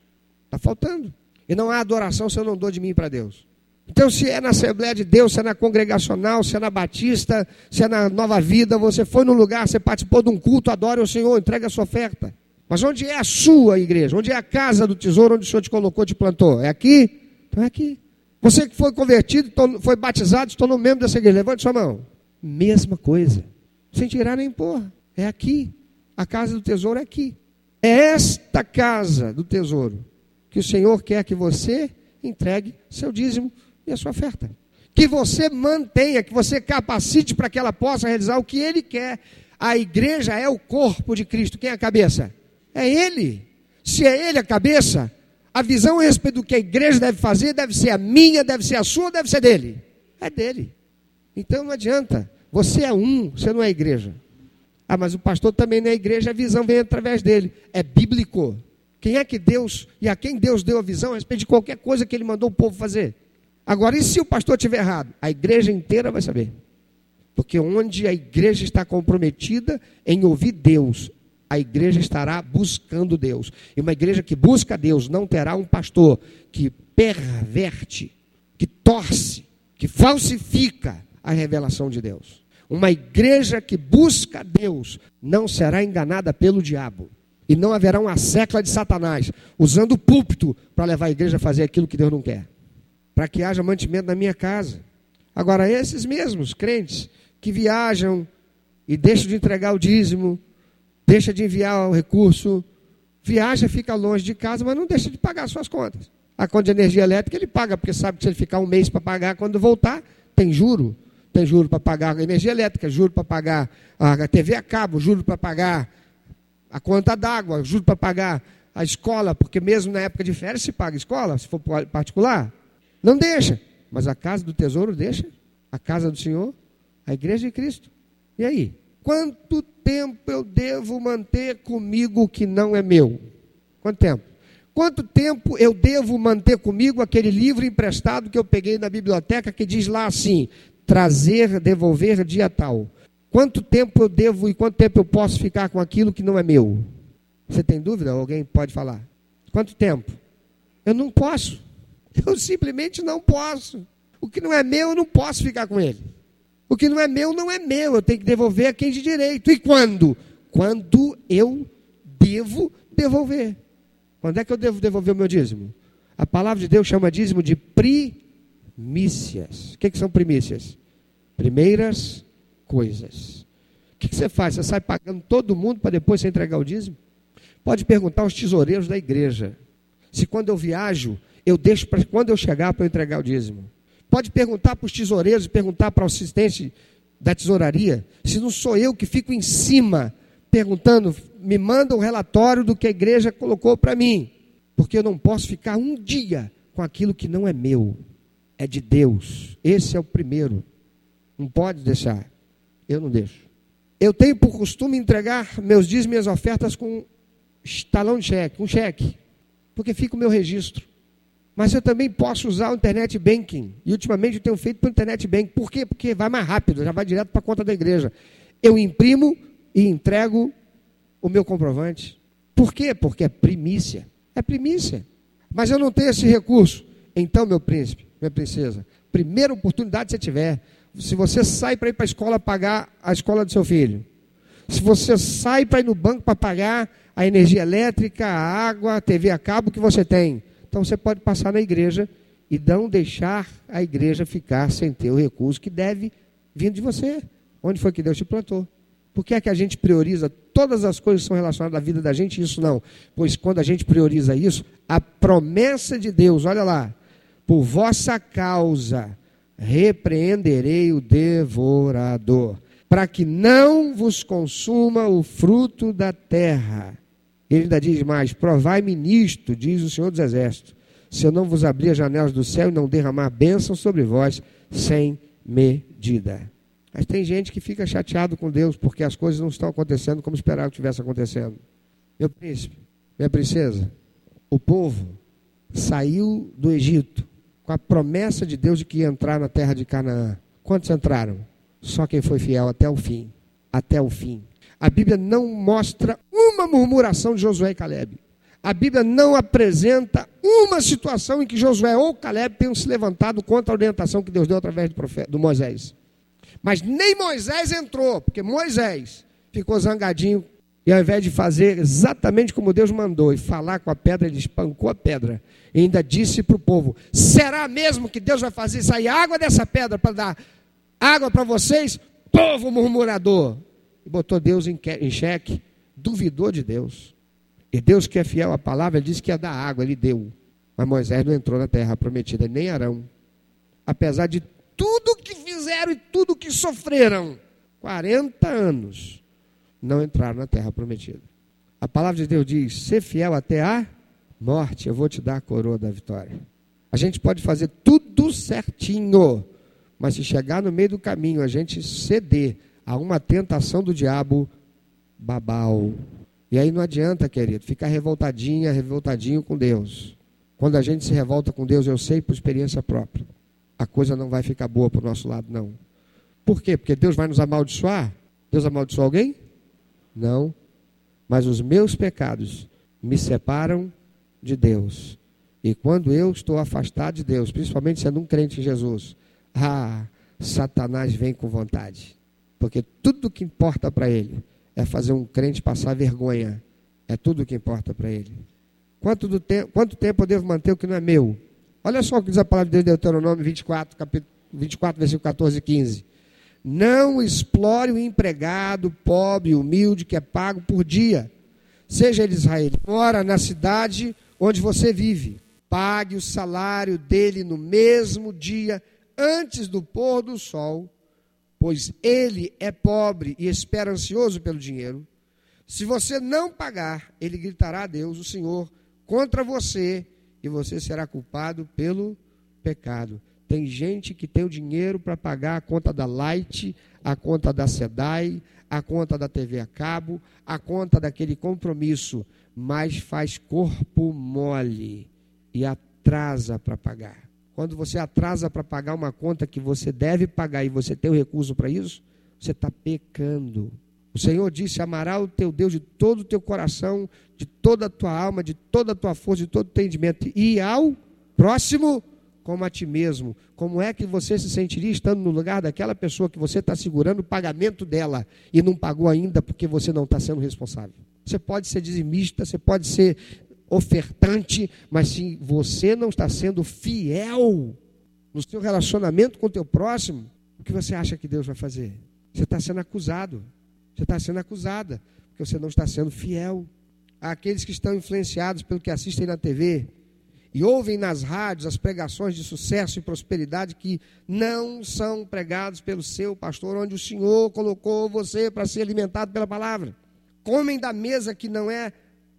está faltando. E não há adoração se eu não dou de mim para Deus. Então, se é na Assembleia de Deus, se é na congregacional, se é na Batista, se é na Nova Vida, você foi no lugar, você participou de um culto, adore o Senhor, entregue a sua oferta. Mas onde é a sua igreja? Onde é a casa do tesouro onde o Senhor te colocou, te plantou? É aqui? Então é aqui. Você que foi convertido, foi batizado, se tornou membro dessa igreja, levante sua mão. Mesma coisa. Sem tirar nem pôr. É aqui. A casa do tesouro é aqui. É esta casa do tesouro que o Senhor quer que você entregue seu dízimo e a sua oferta. Que você mantenha, que você capacite para que ela possa realizar o que Ele quer. A igreja é o corpo de Cristo. Quem é a cabeça? É Ele. Se é Ele a cabeça, a visão a respeito do que a igreja deve fazer deve ser a minha, deve ser a sua, deve ser dele. É dele. Então não adianta. Você é um, você não é igreja. Ah, mas o pastor também não é igreja, a visão vem através dele. É bíblico. Quem é que Deus, e a quem Deus deu a visão a respeito de qualquer coisa que ele mandou o povo fazer? Agora, e se o pastor estiver errado? A igreja inteira vai saber. Porque onde a igreja está comprometida em ouvir Deus, a igreja estará buscando Deus. E uma igreja que busca Deus não terá um pastor que perverte que torce, que falsifica a revelação de Deus. Uma igreja que busca Deus não será enganada pelo diabo. E não haverá uma secla de Satanás usando o púlpito para levar a igreja a fazer aquilo que Deus não quer. Para que haja mantimento na minha casa. Agora, esses mesmos crentes que viajam e deixam de entregar o dízimo, deixa de enviar o recurso, viaja, fica longe de casa, mas não deixa de pagar suas contas. A conta de energia elétrica ele paga, porque sabe que se ele ficar um mês para pagar, quando voltar, tem juro. Tem juro para pagar a energia elétrica, juro para pagar a TV a cabo, juro para pagar a conta d'água, juro para pagar a escola, porque mesmo na época de férias se paga escola, se for particular. Não deixa. Mas a casa do tesouro deixa. A casa do Senhor, a igreja de Cristo. E aí? Quanto tempo eu devo manter comigo o que não é meu? Quanto tempo? Quanto tempo eu devo manter comigo aquele livro emprestado que eu peguei na biblioteca que diz lá assim: trazer, devolver dia tal? Quanto tempo eu devo e quanto tempo eu posso ficar com aquilo que não é meu? Você tem dúvida? Alguém pode falar? Quanto tempo? Eu não posso. Eu simplesmente não posso. O que não é meu, eu não posso ficar com ele. O que não é meu, não é meu. Eu tenho que devolver a quem de direito. E quando? Quando eu devo devolver. Quando é que eu devo devolver o meu dízimo? A palavra de Deus chama dízimo de primícias. O que, que são primícias? Primeiras coisas. O que, que você faz? Você sai pagando todo mundo para depois você entregar o dízimo? Pode perguntar aos tesoureiros da igreja. Se quando eu viajo, eu deixo para quando eu chegar para eu entregar o dízimo. Pode perguntar para os tesoureiros, perguntar para o assistente da tesouraria, se não sou eu que fico em cima perguntando, me manda um relatório do que a igreja colocou para mim, porque eu não posso ficar um dia com aquilo que não é meu, é de Deus. Esse é o primeiro. Não pode deixar. Eu não deixo. Eu tenho por costume entregar meus dias, minhas ofertas com talão de cheque, um cheque, porque fica o meu registro. Mas eu também posso usar o internet banking. E ultimamente eu tenho feito pelo internet banking. Por quê? Porque vai mais rápido, já vai direto para a conta da igreja. Eu imprimo e entrego o meu comprovante. Por quê? Porque é primícia. É primícia. Mas eu não tenho esse recurso. Então, meu príncipe, minha princesa, primeira oportunidade que você tiver, se você sai para ir para a escola pagar a escola do seu filho, se você sai para ir no banco para pagar a energia elétrica, a água, a TV a cabo que você tem, então você pode passar na igreja e não deixar a igreja ficar sem ter o recurso que deve vir de você. Onde foi que Deus te plantou? Por que é que a gente prioriza todas as coisas que são relacionadas à vida da gente isso não? Pois quando a gente prioriza isso, a promessa de Deus, olha lá, por vossa causa repreenderei o devorador, para que não vos consuma o fruto da terra. Ele ainda diz mais: Provai-me nisto, diz o Senhor dos Exércitos, se eu não vos abrir as janelas do céu e não derramar bênção sobre vós sem medida. Mas tem gente que fica chateado com Deus porque as coisas não estão acontecendo como esperava que estivesse acontecendo. Meu príncipe, minha princesa, o povo saiu do Egito com a promessa de Deus de que ia entrar na terra de Canaã. Quantos entraram? Só quem foi fiel até o fim. Até o fim. A Bíblia não mostra uma murmuração de Josué e Caleb. A Bíblia não apresenta uma situação em que Josué ou Caleb tenham se levantado contra a orientação que Deus deu através do, profeta, do Moisés. Mas nem Moisés entrou, porque Moisés ficou zangadinho e ao invés de fazer exatamente como Deus mandou e falar com a pedra, ele espancou a pedra e ainda disse para o povo: Será mesmo que Deus vai fazer sair água dessa pedra para dar água para vocês? Povo murmurador e botou Deus em, xeque, duvidou de Deus. E Deus que é fiel à palavra, ele disse que ia dar água, ele deu. Mas Moisés não entrou na terra prometida, nem Arão. Apesar de tudo que fizeram e tudo que sofreram, 40 anos, não entraram na terra prometida. A palavra de Deus diz: ser fiel até a morte, eu vou te dar a coroa da vitória. A gente pode fazer tudo certinho, mas se chegar no meio do caminho, a gente ceder a uma tentação do diabo babau. E aí não adianta, querido, ficar revoltadinha, revoltadinho com Deus. Quando a gente se revolta com Deus, eu sei por experiência própria, a coisa não vai ficar boa para o nosso lado, não. Por quê? Porque Deus vai nos amaldiçoar? Deus amaldiçoou alguém? Não. Mas os meus pecados me separam de Deus. E quando eu estou afastado de Deus, principalmente sendo um crente em Jesus, ah, Satanás vem com vontade. Porque tudo que importa para ele é fazer um crente passar vergonha. É tudo que importa para ele. Quanto, te quanto tempo eu devo manter o que não é meu? Olha só o que diz a palavra de Deus em Deuteronômio 24, capítulo 24, versículo 14 e 15. Não explore o empregado pobre, humilde, que é pago por dia, seja ele israelita, mora na cidade onde você vive. Pague o salário dele no mesmo dia, antes do pôr do sol, pois ele é pobre e espera ansioso pelo dinheiro. Se você não pagar, ele gritará a Deus, o Senhor, contra você, e você será culpado pelo pecado. Tem gente que tem o dinheiro para pagar a conta da Light, a conta da SEDAI, a conta da TV a cabo, a conta daquele compromisso, mas faz corpo mole e atrasa para pagar. Quando você atrasa para pagar uma conta que você deve pagar e você tem o recurso para isso, você está pecando. O Senhor disse: Amará o teu Deus de todo o teu coração, de toda a tua alma, de toda a tua força, de todo o entendimento, e ao próximo como a ti mesmo. Como é que você se sentiria estando no lugar daquela pessoa que você está segurando o pagamento dela e não pagou ainda porque você não está sendo responsável? Você pode ser dizimista, você pode ser ofertante, mas se você não está sendo fiel no seu relacionamento com o teu próximo, o que você acha que Deus vai fazer? Você está sendo acusado. Você está sendo acusada, porque você não está sendo fiel. Aqueles que estão influenciados pelo que assistem na TV, e ouvem nas rádios as pregações de sucesso e prosperidade que não são pregados pelo seu pastor, onde o Senhor colocou você para ser alimentado pela palavra. Comem da mesa que não é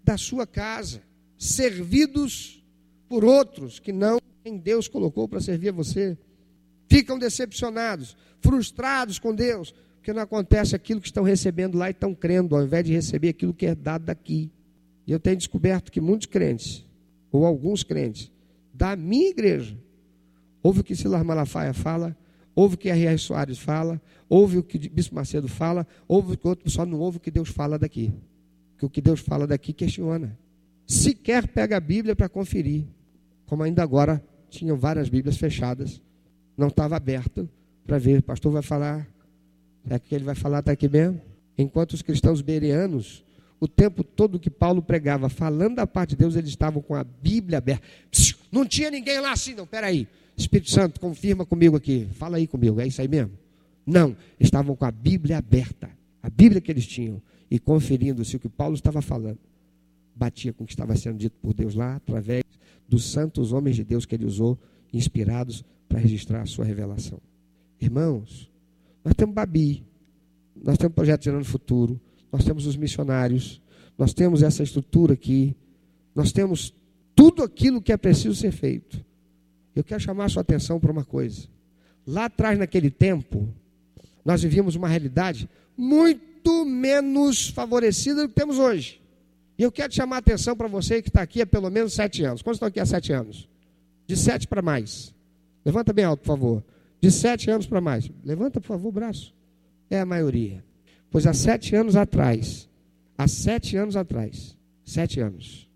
da sua casa, servidos por outros que não em Deus colocou para servir a você. Ficam decepcionados, frustrados com Deus, porque não acontece aquilo que estão recebendo lá e estão crendo, ao invés de receber aquilo que é dado daqui. E eu tenho descoberto que muitos crentes ou alguns crentes da minha igreja, ouve o que Silas Malafaia fala, ouve o que R.R. Soares fala, ouve o que Bispo Macedo fala, ouve o que outro só não ouve o que Deus fala daqui. Que o que Deus fala daqui questiona. Sequer pega a Bíblia para conferir. Como ainda agora tinham várias Bíblias fechadas, não estava aberto para ver. O pastor vai falar, é que ele vai falar está aqui mesmo? Enquanto os cristãos bereanos o tempo todo que Paulo pregava, falando da parte de Deus, eles estavam com a Bíblia aberta. Não tinha ninguém lá assim, não. Peraí. Espírito Santo, confirma comigo aqui. Fala aí comigo. É isso aí mesmo? Não. Estavam com a Bíblia aberta. A Bíblia que eles tinham. E conferindo se o que Paulo estava falando batia com o que estava sendo dito por Deus lá, através dos santos homens de Deus que ele usou, inspirados para registrar a sua revelação. Irmãos, nós temos Babi, nós temos Projeto Gerando Futuro, nós temos os missionários, nós temos essa estrutura aqui, nós temos tudo aquilo que é preciso ser feito. Eu quero chamar a sua atenção para uma coisa. Lá atrás, naquele tempo, nós vivíamos uma realidade muito menos favorecida do que temos hoje. E eu quero chamar a atenção para você que está aqui há pelo menos sete anos. Quantos estão aqui há sete anos? De sete para mais. Levanta bem alto, por favor. De sete anos para mais. Levanta, por favor, o braço. É a maioria. Pois há sete anos atrás, há sete anos atrás, sete anos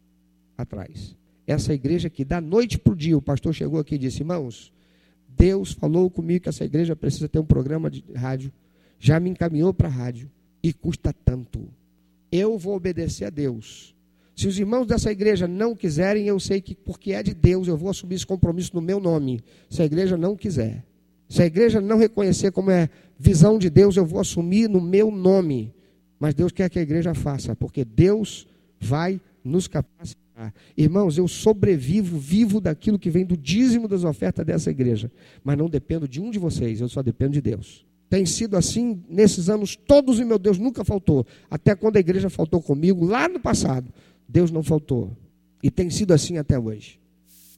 atrás, essa igreja aqui, da noite para o dia, o pastor chegou aqui e disse: Irmãos, Deus falou comigo que essa igreja precisa ter um programa de rádio, já me encaminhou para a rádio e custa tanto. Eu vou obedecer a Deus. Se os irmãos dessa igreja não quiserem, eu sei que porque é de Deus, eu vou assumir esse compromisso no meu nome. Se a igreja não quiser, se a igreja não reconhecer como é visão de Deus, eu vou assumir no meu nome. Mas Deus quer que a igreja faça, porque Deus vai nos capacitar. Irmãos, eu sobrevivo, vivo daquilo que vem do dízimo das ofertas dessa igreja. Mas não dependo de um de vocês, eu só dependo de Deus. Tem sido assim nesses anos todos, e meu Deus nunca faltou. Até quando a igreja faltou comigo, lá no passado, Deus não faltou. E tem sido assim até hoje.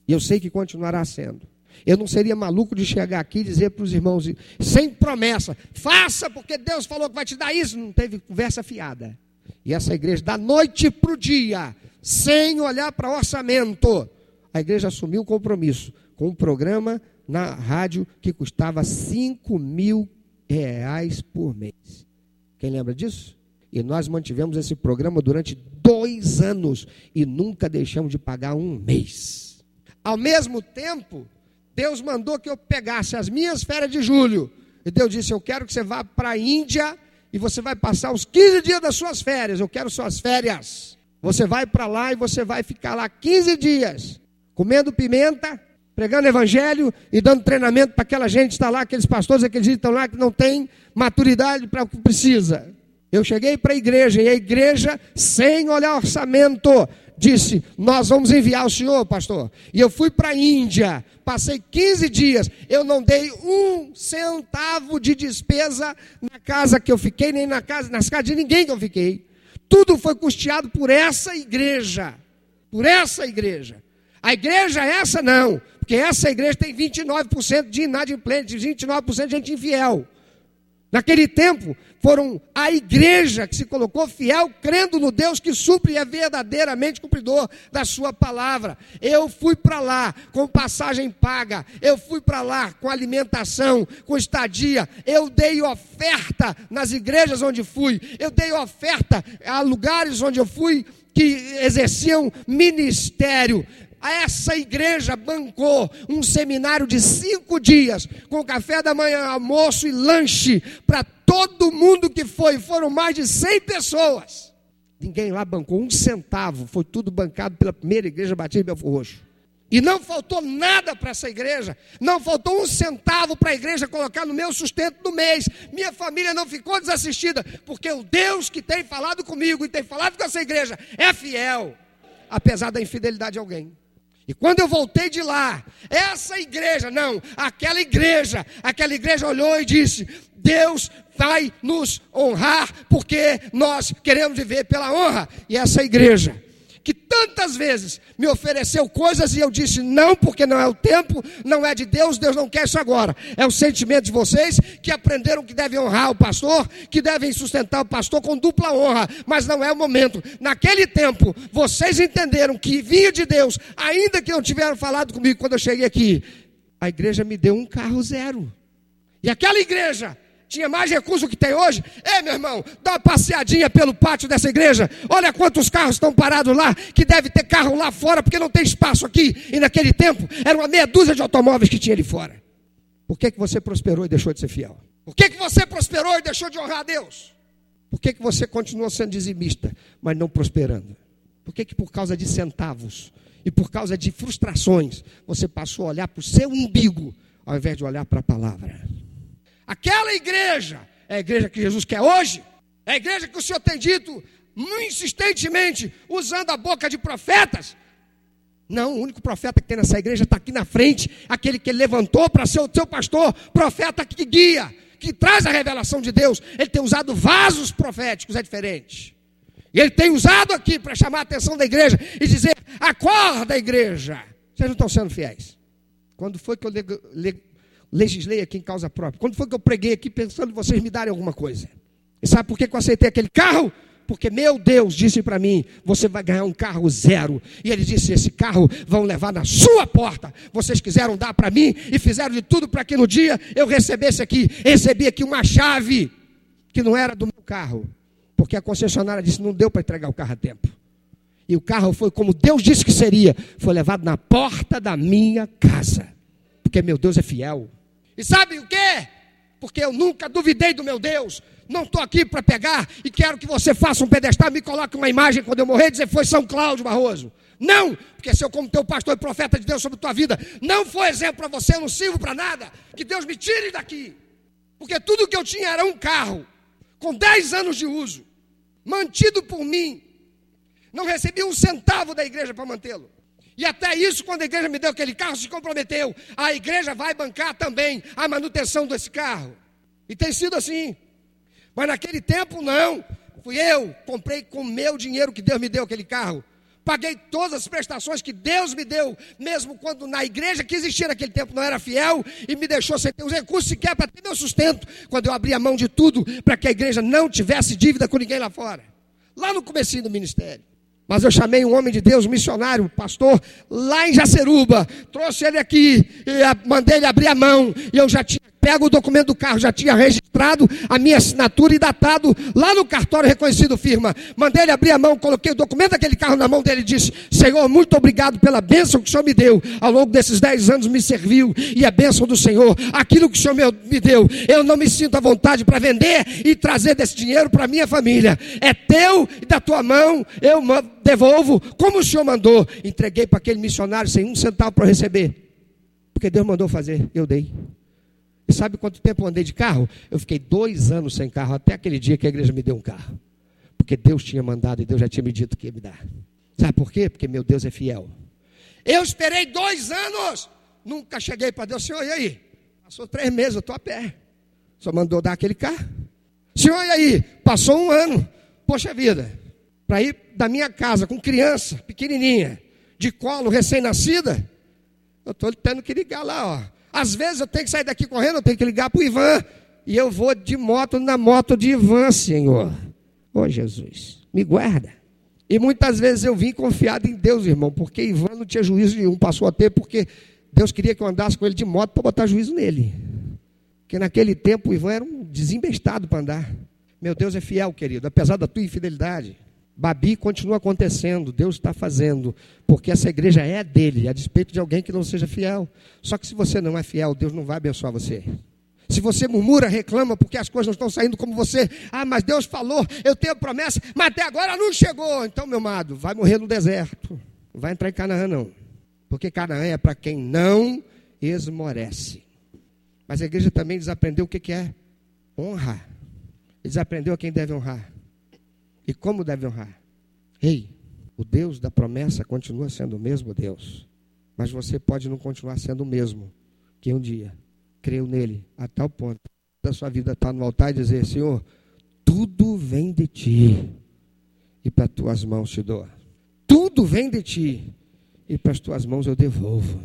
E eu sei que continuará sendo. Eu não seria maluco de chegar aqui e dizer para os irmãos, sem promessa, faça porque Deus falou que vai te dar isso. Não teve conversa fiada. E essa igreja, da noite para o dia, sem olhar para orçamento, a igreja assumiu um compromisso com um programa na rádio que custava 5 mil reais por mês. Quem lembra disso? E nós mantivemos esse programa durante dois anos e nunca deixamos de pagar um mês. Ao mesmo tempo, Deus mandou que eu pegasse as minhas férias de julho. E Deus disse: Eu quero que você vá para a Índia e você vai passar os 15 dias das suas férias. Eu quero suas férias. Você vai para lá e você vai ficar lá 15 dias, comendo pimenta, pregando evangelho e dando treinamento para aquela gente que está lá, aqueles pastores que estão lá que não tem maturidade para o que precisa. Eu cheguei para a igreja e a igreja, sem olhar orçamento, disse: Nós vamos enviar o senhor, pastor. E eu fui para a Índia, passei 15 dias, eu não dei um centavo de despesa na casa que eu fiquei, nem na casa, nas casas de ninguém que eu fiquei. Tudo foi custeado por essa igreja. Por essa igreja. A igreja essa não, porque essa igreja tem 29% de inadimplente, 29% de gente infiel. Naquele tempo, foram a igreja que se colocou fiel, crendo no Deus que supre e é verdadeiramente cumpridor da sua palavra. Eu fui para lá com passagem paga, eu fui para lá com alimentação, com estadia, eu dei oferta nas igrejas onde fui, eu dei oferta a lugares onde eu fui que exerciam ministério essa igreja bancou um seminário de cinco dias, com café da manhã, almoço e lanche, para todo mundo que foi. Foram mais de 100 pessoas. Ninguém lá bancou um centavo, foi tudo bancado pela primeira igreja Batista de Belfor Roxo. E não faltou nada para essa igreja, não faltou um centavo para a igreja colocar no meu sustento do mês. Minha família não ficou desassistida, porque o Deus que tem falado comigo e tem falado com essa igreja é fiel, apesar da infidelidade de alguém. E quando eu voltei de lá, essa igreja, não, aquela igreja, aquela igreja olhou e disse: Deus vai nos honrar porque nós queremos viver pela honra. E essa igreja que tantas vezes me ofereceu coisas e eu disse não, porque não é o tempo, não é de Deus, Deus não quer isso agora. É o sentimento de vocês que aprenderam que devem honrar o pastor, que devem sustentar o pastor com dupla honra, mas não é o momento. Naquele tempo, vocês entenderam que vinha de Deus, ainda que não tiveram falado comigo quando eu cheguei aqui. A igreja me deu um carro zero. E aquela igreja tinha mais recurso que tem hoje. Ei, meu irmão, dá uma passeadinha pelo pátio dessa igreja. Olha quantos carros estão parados lá, que deve ter carro lá fora, porque não tem espaço aqui. E naquele tempo, era uma meia dúzia de automóveis que tinha ali fora. Por que, que você prosperou e deixou de ser fiel? Por que, que você prosperou e deixou de honrar a Deus? Por que, que você continuou sendo dizimista, mas não prosperando? Por que, que por causa de centavos e por causa de frustrações, você passou a olhar para o seu umbigo, ao invés de olhar para a palavra? Aquela igreja é a igreja que Jesus quer hoje, é a igreja que o Senhor tem dito insistentemente, usando a boca de profetas. Não, o único profeta que tem nessa igreja está aqui na frente, aquele que levantou para ser o seu pastor, profeta que guia, que traz a revelação de Deus. Ele tem usado vasos proféticos, é diferente. E ele tem usado aqui para chamar a atenção da igreja e dizer: acorda, igreja. Vocês não estão sendo fiéis. Quando foi que eu legislei aqui em causa própria? Quando foi que eu preguei aqui pensando em vocês me darem alguma coisa? E sabe por que eu aceitei aquele carro? Porque meu Deus disse para mim: você vai ganhar um carro zero. E ele disse: esse carro vão levar na sua porta. Vocês quiseram dar para mim e fizeram de tudo para que no dia eu recebesse aqui. Recebi aqui uma chave que não era do meu carro. Porque a concessionária disse: não deu para entregar o carro a tempo. E o carro foi como Deus disse que seria: foi levado na porta da minha casa. Porque meu Deus é fiel. E sabe o que? Porque eu nunca duvidei do meu Deus. Não estou aqui para pegar e quero que você faça um pedestal, me coloque uma imagem quando eu morrer e dizer foi São Cláudio Barroso. Não, porque se eu, como teu pastor e profeta de Deus sobre tua vida, não foi exemplo para você, eu não sirvo para nada. Que Deus me tire daqui. Porque tudo que eu tinha era um carro, com 10 anos de uso, mantido por mim. Não recebi um centavo da igreja para mantê-lo. E até isso, quando a igreja me deu aquele carro, se comprometeu. A igreja vai bancar também a manutenção desse carro. E tem sido assim. Mas naquele tempo, não. Fui eu, comprei com o meu dinheiro que Deus me deu aquele carro. Paguei todas as prestações que Deus me deu, mesmo quando na igreja que existia naquele tempo não era fiel e me deixou sem ter os recursos sequer para ter meu sustento, quando eu abri a mão de tudo para que a igreja não tivesse dívida com ninguém lá fora. Lá no começo do ministério. Mas eu chamei um homem de Deus, um missionário, um pastor, lá em Jaceruba. Trouxe ele aqui, mandei ele abrir a mão. E eu já tinha pego o documento do carro, já tinha registrado a minha assinatura e datado lá no cartório reconhecido firma. Mandei ele abrir a mão, coloquei o documento daquele carro na mão dele e disse: Senhor, muito obrigado pela bênção que o Senhor me deu. Ao longo desses dez anos me serviu e a bênção do Senhor, aquilo que o Senhor me deu, eu não me sinto à vontade para vender e trazer desse dinheiro para minha família. É teu e da tua mão, eu devolvo como o Senhor mandou. Entreguei para aquele missionário sem um centavo para receber. Porque Deus mandou fazer, eu dei. E sabe quanto tempo eu andei de carro? Eu fiquei dois anos sem carro, até aquele dia que a igreja me deu um carro. Porque Deus tinha mandado e Deus já tinha me dito que ia me dar. Sabe por quê? Porque meu Deus é fiel. Eu esperei dois anos, nunca cheguei para Deus, Senhor, e aí? Passou três meses, eu estou a pé. Só mandou dar aquele carro. Senhor, e aí? Passou um ano. Poxa vida, para ir da minha casa com criança pequenininha, de colo, recém-nascida, eu estou tendo que ligar lá, ó. Às vezes eu tenho que sair daqui correndo, eu tenho que ligar para o Ivan. E eu vou de moto na moto de Ivan, Senhor. Ô oh, Jesus, me guarda. E muitas vezes eu vim confiado em Deus, irmão, porque Ivan não tinha juízo nenhum, passou a ter, porque Deus queria que eu andasse com ele de moto para botar juízo nele. Porque naquele tempo o Ivan era um desembestado para andar. Meu Deus é fiel, querido, apesar da tua infidelidade. Babi continua acontecendo, Deus está fazendo, porque essa igreja é dele, a despeito de alguém que não seja fiel. Só que se você não é fiel, Deus não vai abençoar você. Se você murmura, reclama porque as coisas não estão saindo como você, ah, mas Deus falou, eu tenho promessa, mas até agora não chegou. Então, meu amado, vai morrer no deserto. Não vai entrar em Canaã, não. Porque Canaã é para quem não esmorece. Mas a igreja também desaprendeu o que é honra. Desaprendeu a quem deve honrar. E como deve honrar? Ei, o Deus da promessa continua sendo o mesmo Deus. Mas você pode não continuar sendo o mesmo que um dia creu nele a tal ponto da sua vida estar no altar e dizer: Senhor, tudo vem de ti e para tuas mãos te dou. Tudo vem de ti e para as tuas mãos eu devolvo.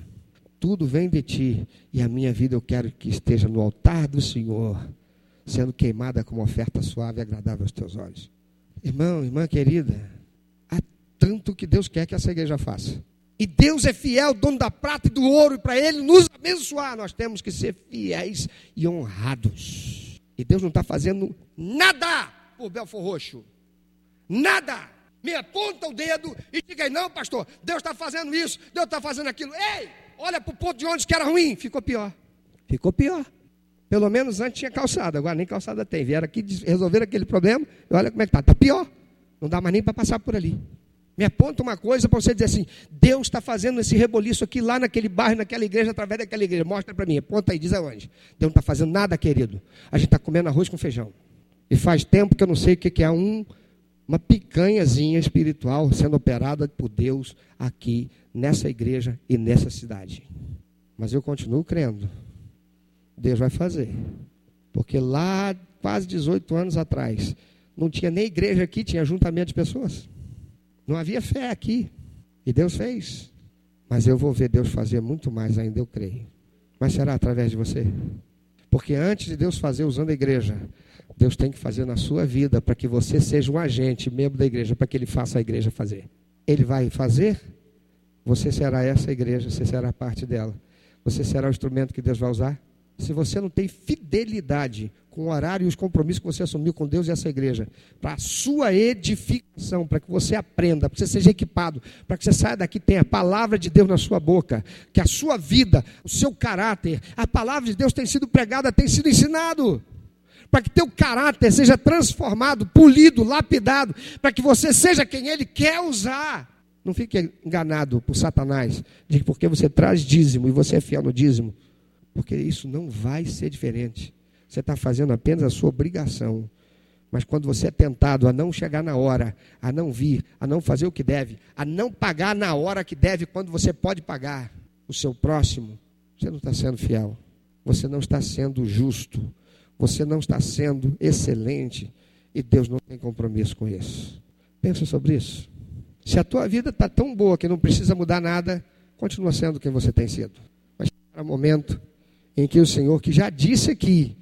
Tudo vem de ti e a minha vida eu quero que esteja no altar do Senhor, sendo queimada como oferta suave e agradável aos teus olhos. Irmão, irmã querida, há tanto que Deus quer que essa igreja faça. E Deus é fiel, dono da prata e do ouro, e para Ele nos abençoar, nós temos que ser fiéis e honrados. E Deus não está fazendo nada por Belfor Roxo. Nada. Me aponta o dedo e diga: não, pastor, Deus está fazendo isso, Deus está fazendo aquilo. Ei, olha para o ponto de ônibus que era ruim. Ficou pior. Ficou pior. Pelo menos antes tinha calçada, agora nem calçada tem. Vieram aqui resolver aquele problema e olha como é que está. Está pior. Não dá mais nem para passar por ali. Me aponta uma coisa para você dizer assim: Deus está fazendo esse reboliço aqui lá naquele bairro, naquela igreja, através daquela igreja. Mostra para mim, aponta aí, diz aonde. Deus não está fazendo nada, querido. A gente está comendo arroz com feijão. E faz tempo que eu não sei o que é um, uma picanhazinha espiritual sendo operada por Deus aqui nessa igreja e nessa cidade. Mas eu continuo crendo Deus vai fazer. Porque lá, quase 18 anos atrás, não tinha nem igreja aqui, tinha ajuntamento de pessoas. Não havia fé aqui. E Deus fez. Mas eu vou ver Deus fazer muito mais ainda, eu creio. Mas será através de você? Porque antes de Deus fazer usando a igreja, Deus tem que fazer na sua vida para que você seja um agente, membro da igreja, para que Ele faça a igreja fazer. Ele vai fazer, você será essa igreja, você será parte dela. Você será o instrumento que Deus vai usar se você não tem fidelidade com o horário e os compromissos que você assumiu com Deus e essa igreja, para a sua edificação, para que você aprenda, para que você seja equipado, para que você saia daqui tenha a palavra de Deus na sua boca, que a sua vida, o seu caráter, a palavra de Deus tem sido pregada, tem sido ensinado, para que teu caráter seja transformado, polido, lapidado, para que você seja quem Ele quer usar. Não fique enganado por Satanás, de que porque você traz dízimo e você é fiel no dízimo, porque isso não vai ser diferente. Você está fazendo apenas a sua obrigação. Mas quando você é tentado a não chegar na hora, a não vir, a não fazer o que deve, a não pagar na hora que deve, quando você pode pagar o seu próximo, você não está sendo fiel. Você não está sendo justo. Você não está sendo excelente. E Deus não tem compromisso com isso. Pensa sobre isso. Se a tua vida está tão boa que não precisa mudar nada, continua sendo quem você tem sido. Mas para o momento em que o Senhor, que já disse aqui,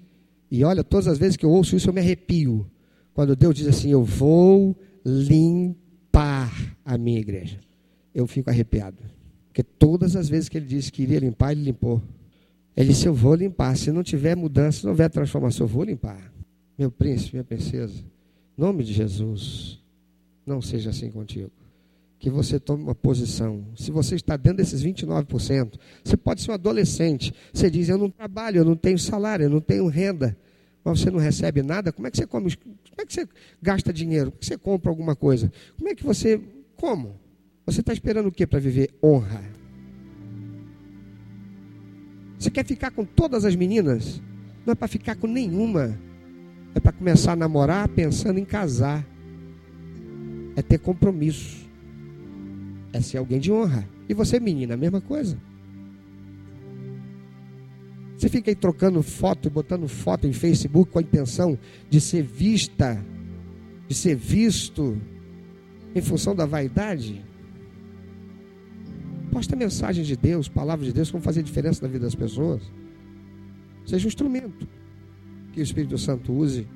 e olha, todas as vezes que eu ouço isso eu me arrepio, quando Deus diz assim: Eu vou limpar a minha igreja. Eu fico arrepiado. Porque todas as vezes que ele disse que iria limpar, ele limpou. Ele disse: Eu vou limpar. Se não tiver mudança, se não houver transformação, eu vou limpar. Meu príncipe, minha princesa, nome de Jesus, não seja assim contigo. Que você tome uma posição. Se você está dentro desses 29%, você pode ser um adolescente. Você diz: Eu não trabalho, eu não tenho salário, eu não tenho renda. Mas você não recebe nada. Como é que você come? Como é que você gasta dinheiro? Como é que você compra alguma coisa? Como é que você. Como? Você está esperando o que para viver honra? Você quer ficar com todas as meninas? Não é para ficar com nenhuma. É para começar a namorar pensando em casar. É ter compromisso. É ser alguém de honra. E você, menina, a mesma coisa. Você fica aí trocando foto e botando foto em Facebook com a intenção de ser vista, de ser visto, em função da vaidade? Posta mensagem de Deus, palavra de Deus, como fazer diferença na vida das pessoas. Seja um instrumento que o Espírito Santo use.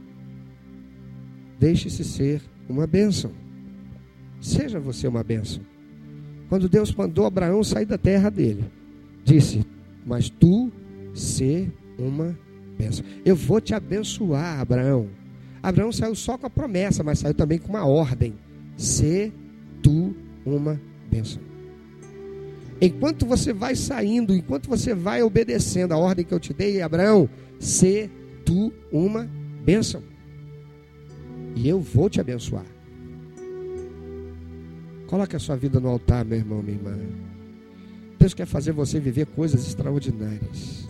Deixe-se ser uma bênção. Seja você uma bênção. Quando Deus mandou Abraão sair da terra dele, disse: Mas tu ser uma bênção. Eu vou te abençoar, Abraão. Abraão saiu só com a promessa, mas saiu também com uma ordem: Ser tu uma bênção. Enquanto você vai saindo, enquanto você vai obedecendo a ordem que eu te dei, Abraão, se tu uma bênção. E eu vou te abençoar. Coloque a sua vida no altar, meu irmão, minha irmã. Deus quer fazer você viver coisas extraordinárias.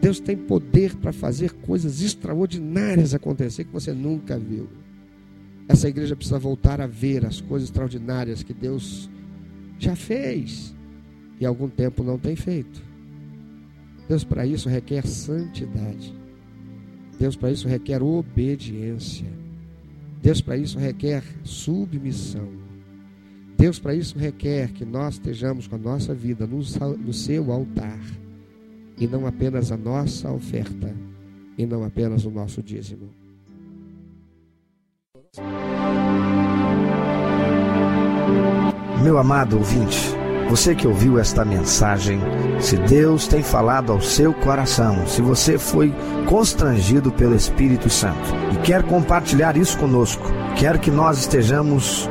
Deus tem poder para fazer coisas extraordinárias acontecer que você nunca viu. Essa igreja precisa voltar a ver as coisas extraordinárias que Deus já fez e algum tempo não tem feito. Deus para isso requer santidade. Deus para isso requer obediência. Deus para isso requer submissão. Deus para isso requer que nós estejamos com a nossa vida no, no seu altar e não apenas a nossa oferta e não apenas o nosso dízimo. Meu amado ouvinte, você que ouviu esta mensagem, se Deus tem falado ao seu coração, se você foi constrangido pelo Espírito Santo e quer compartilhar isso conosco, quer que nós estejamos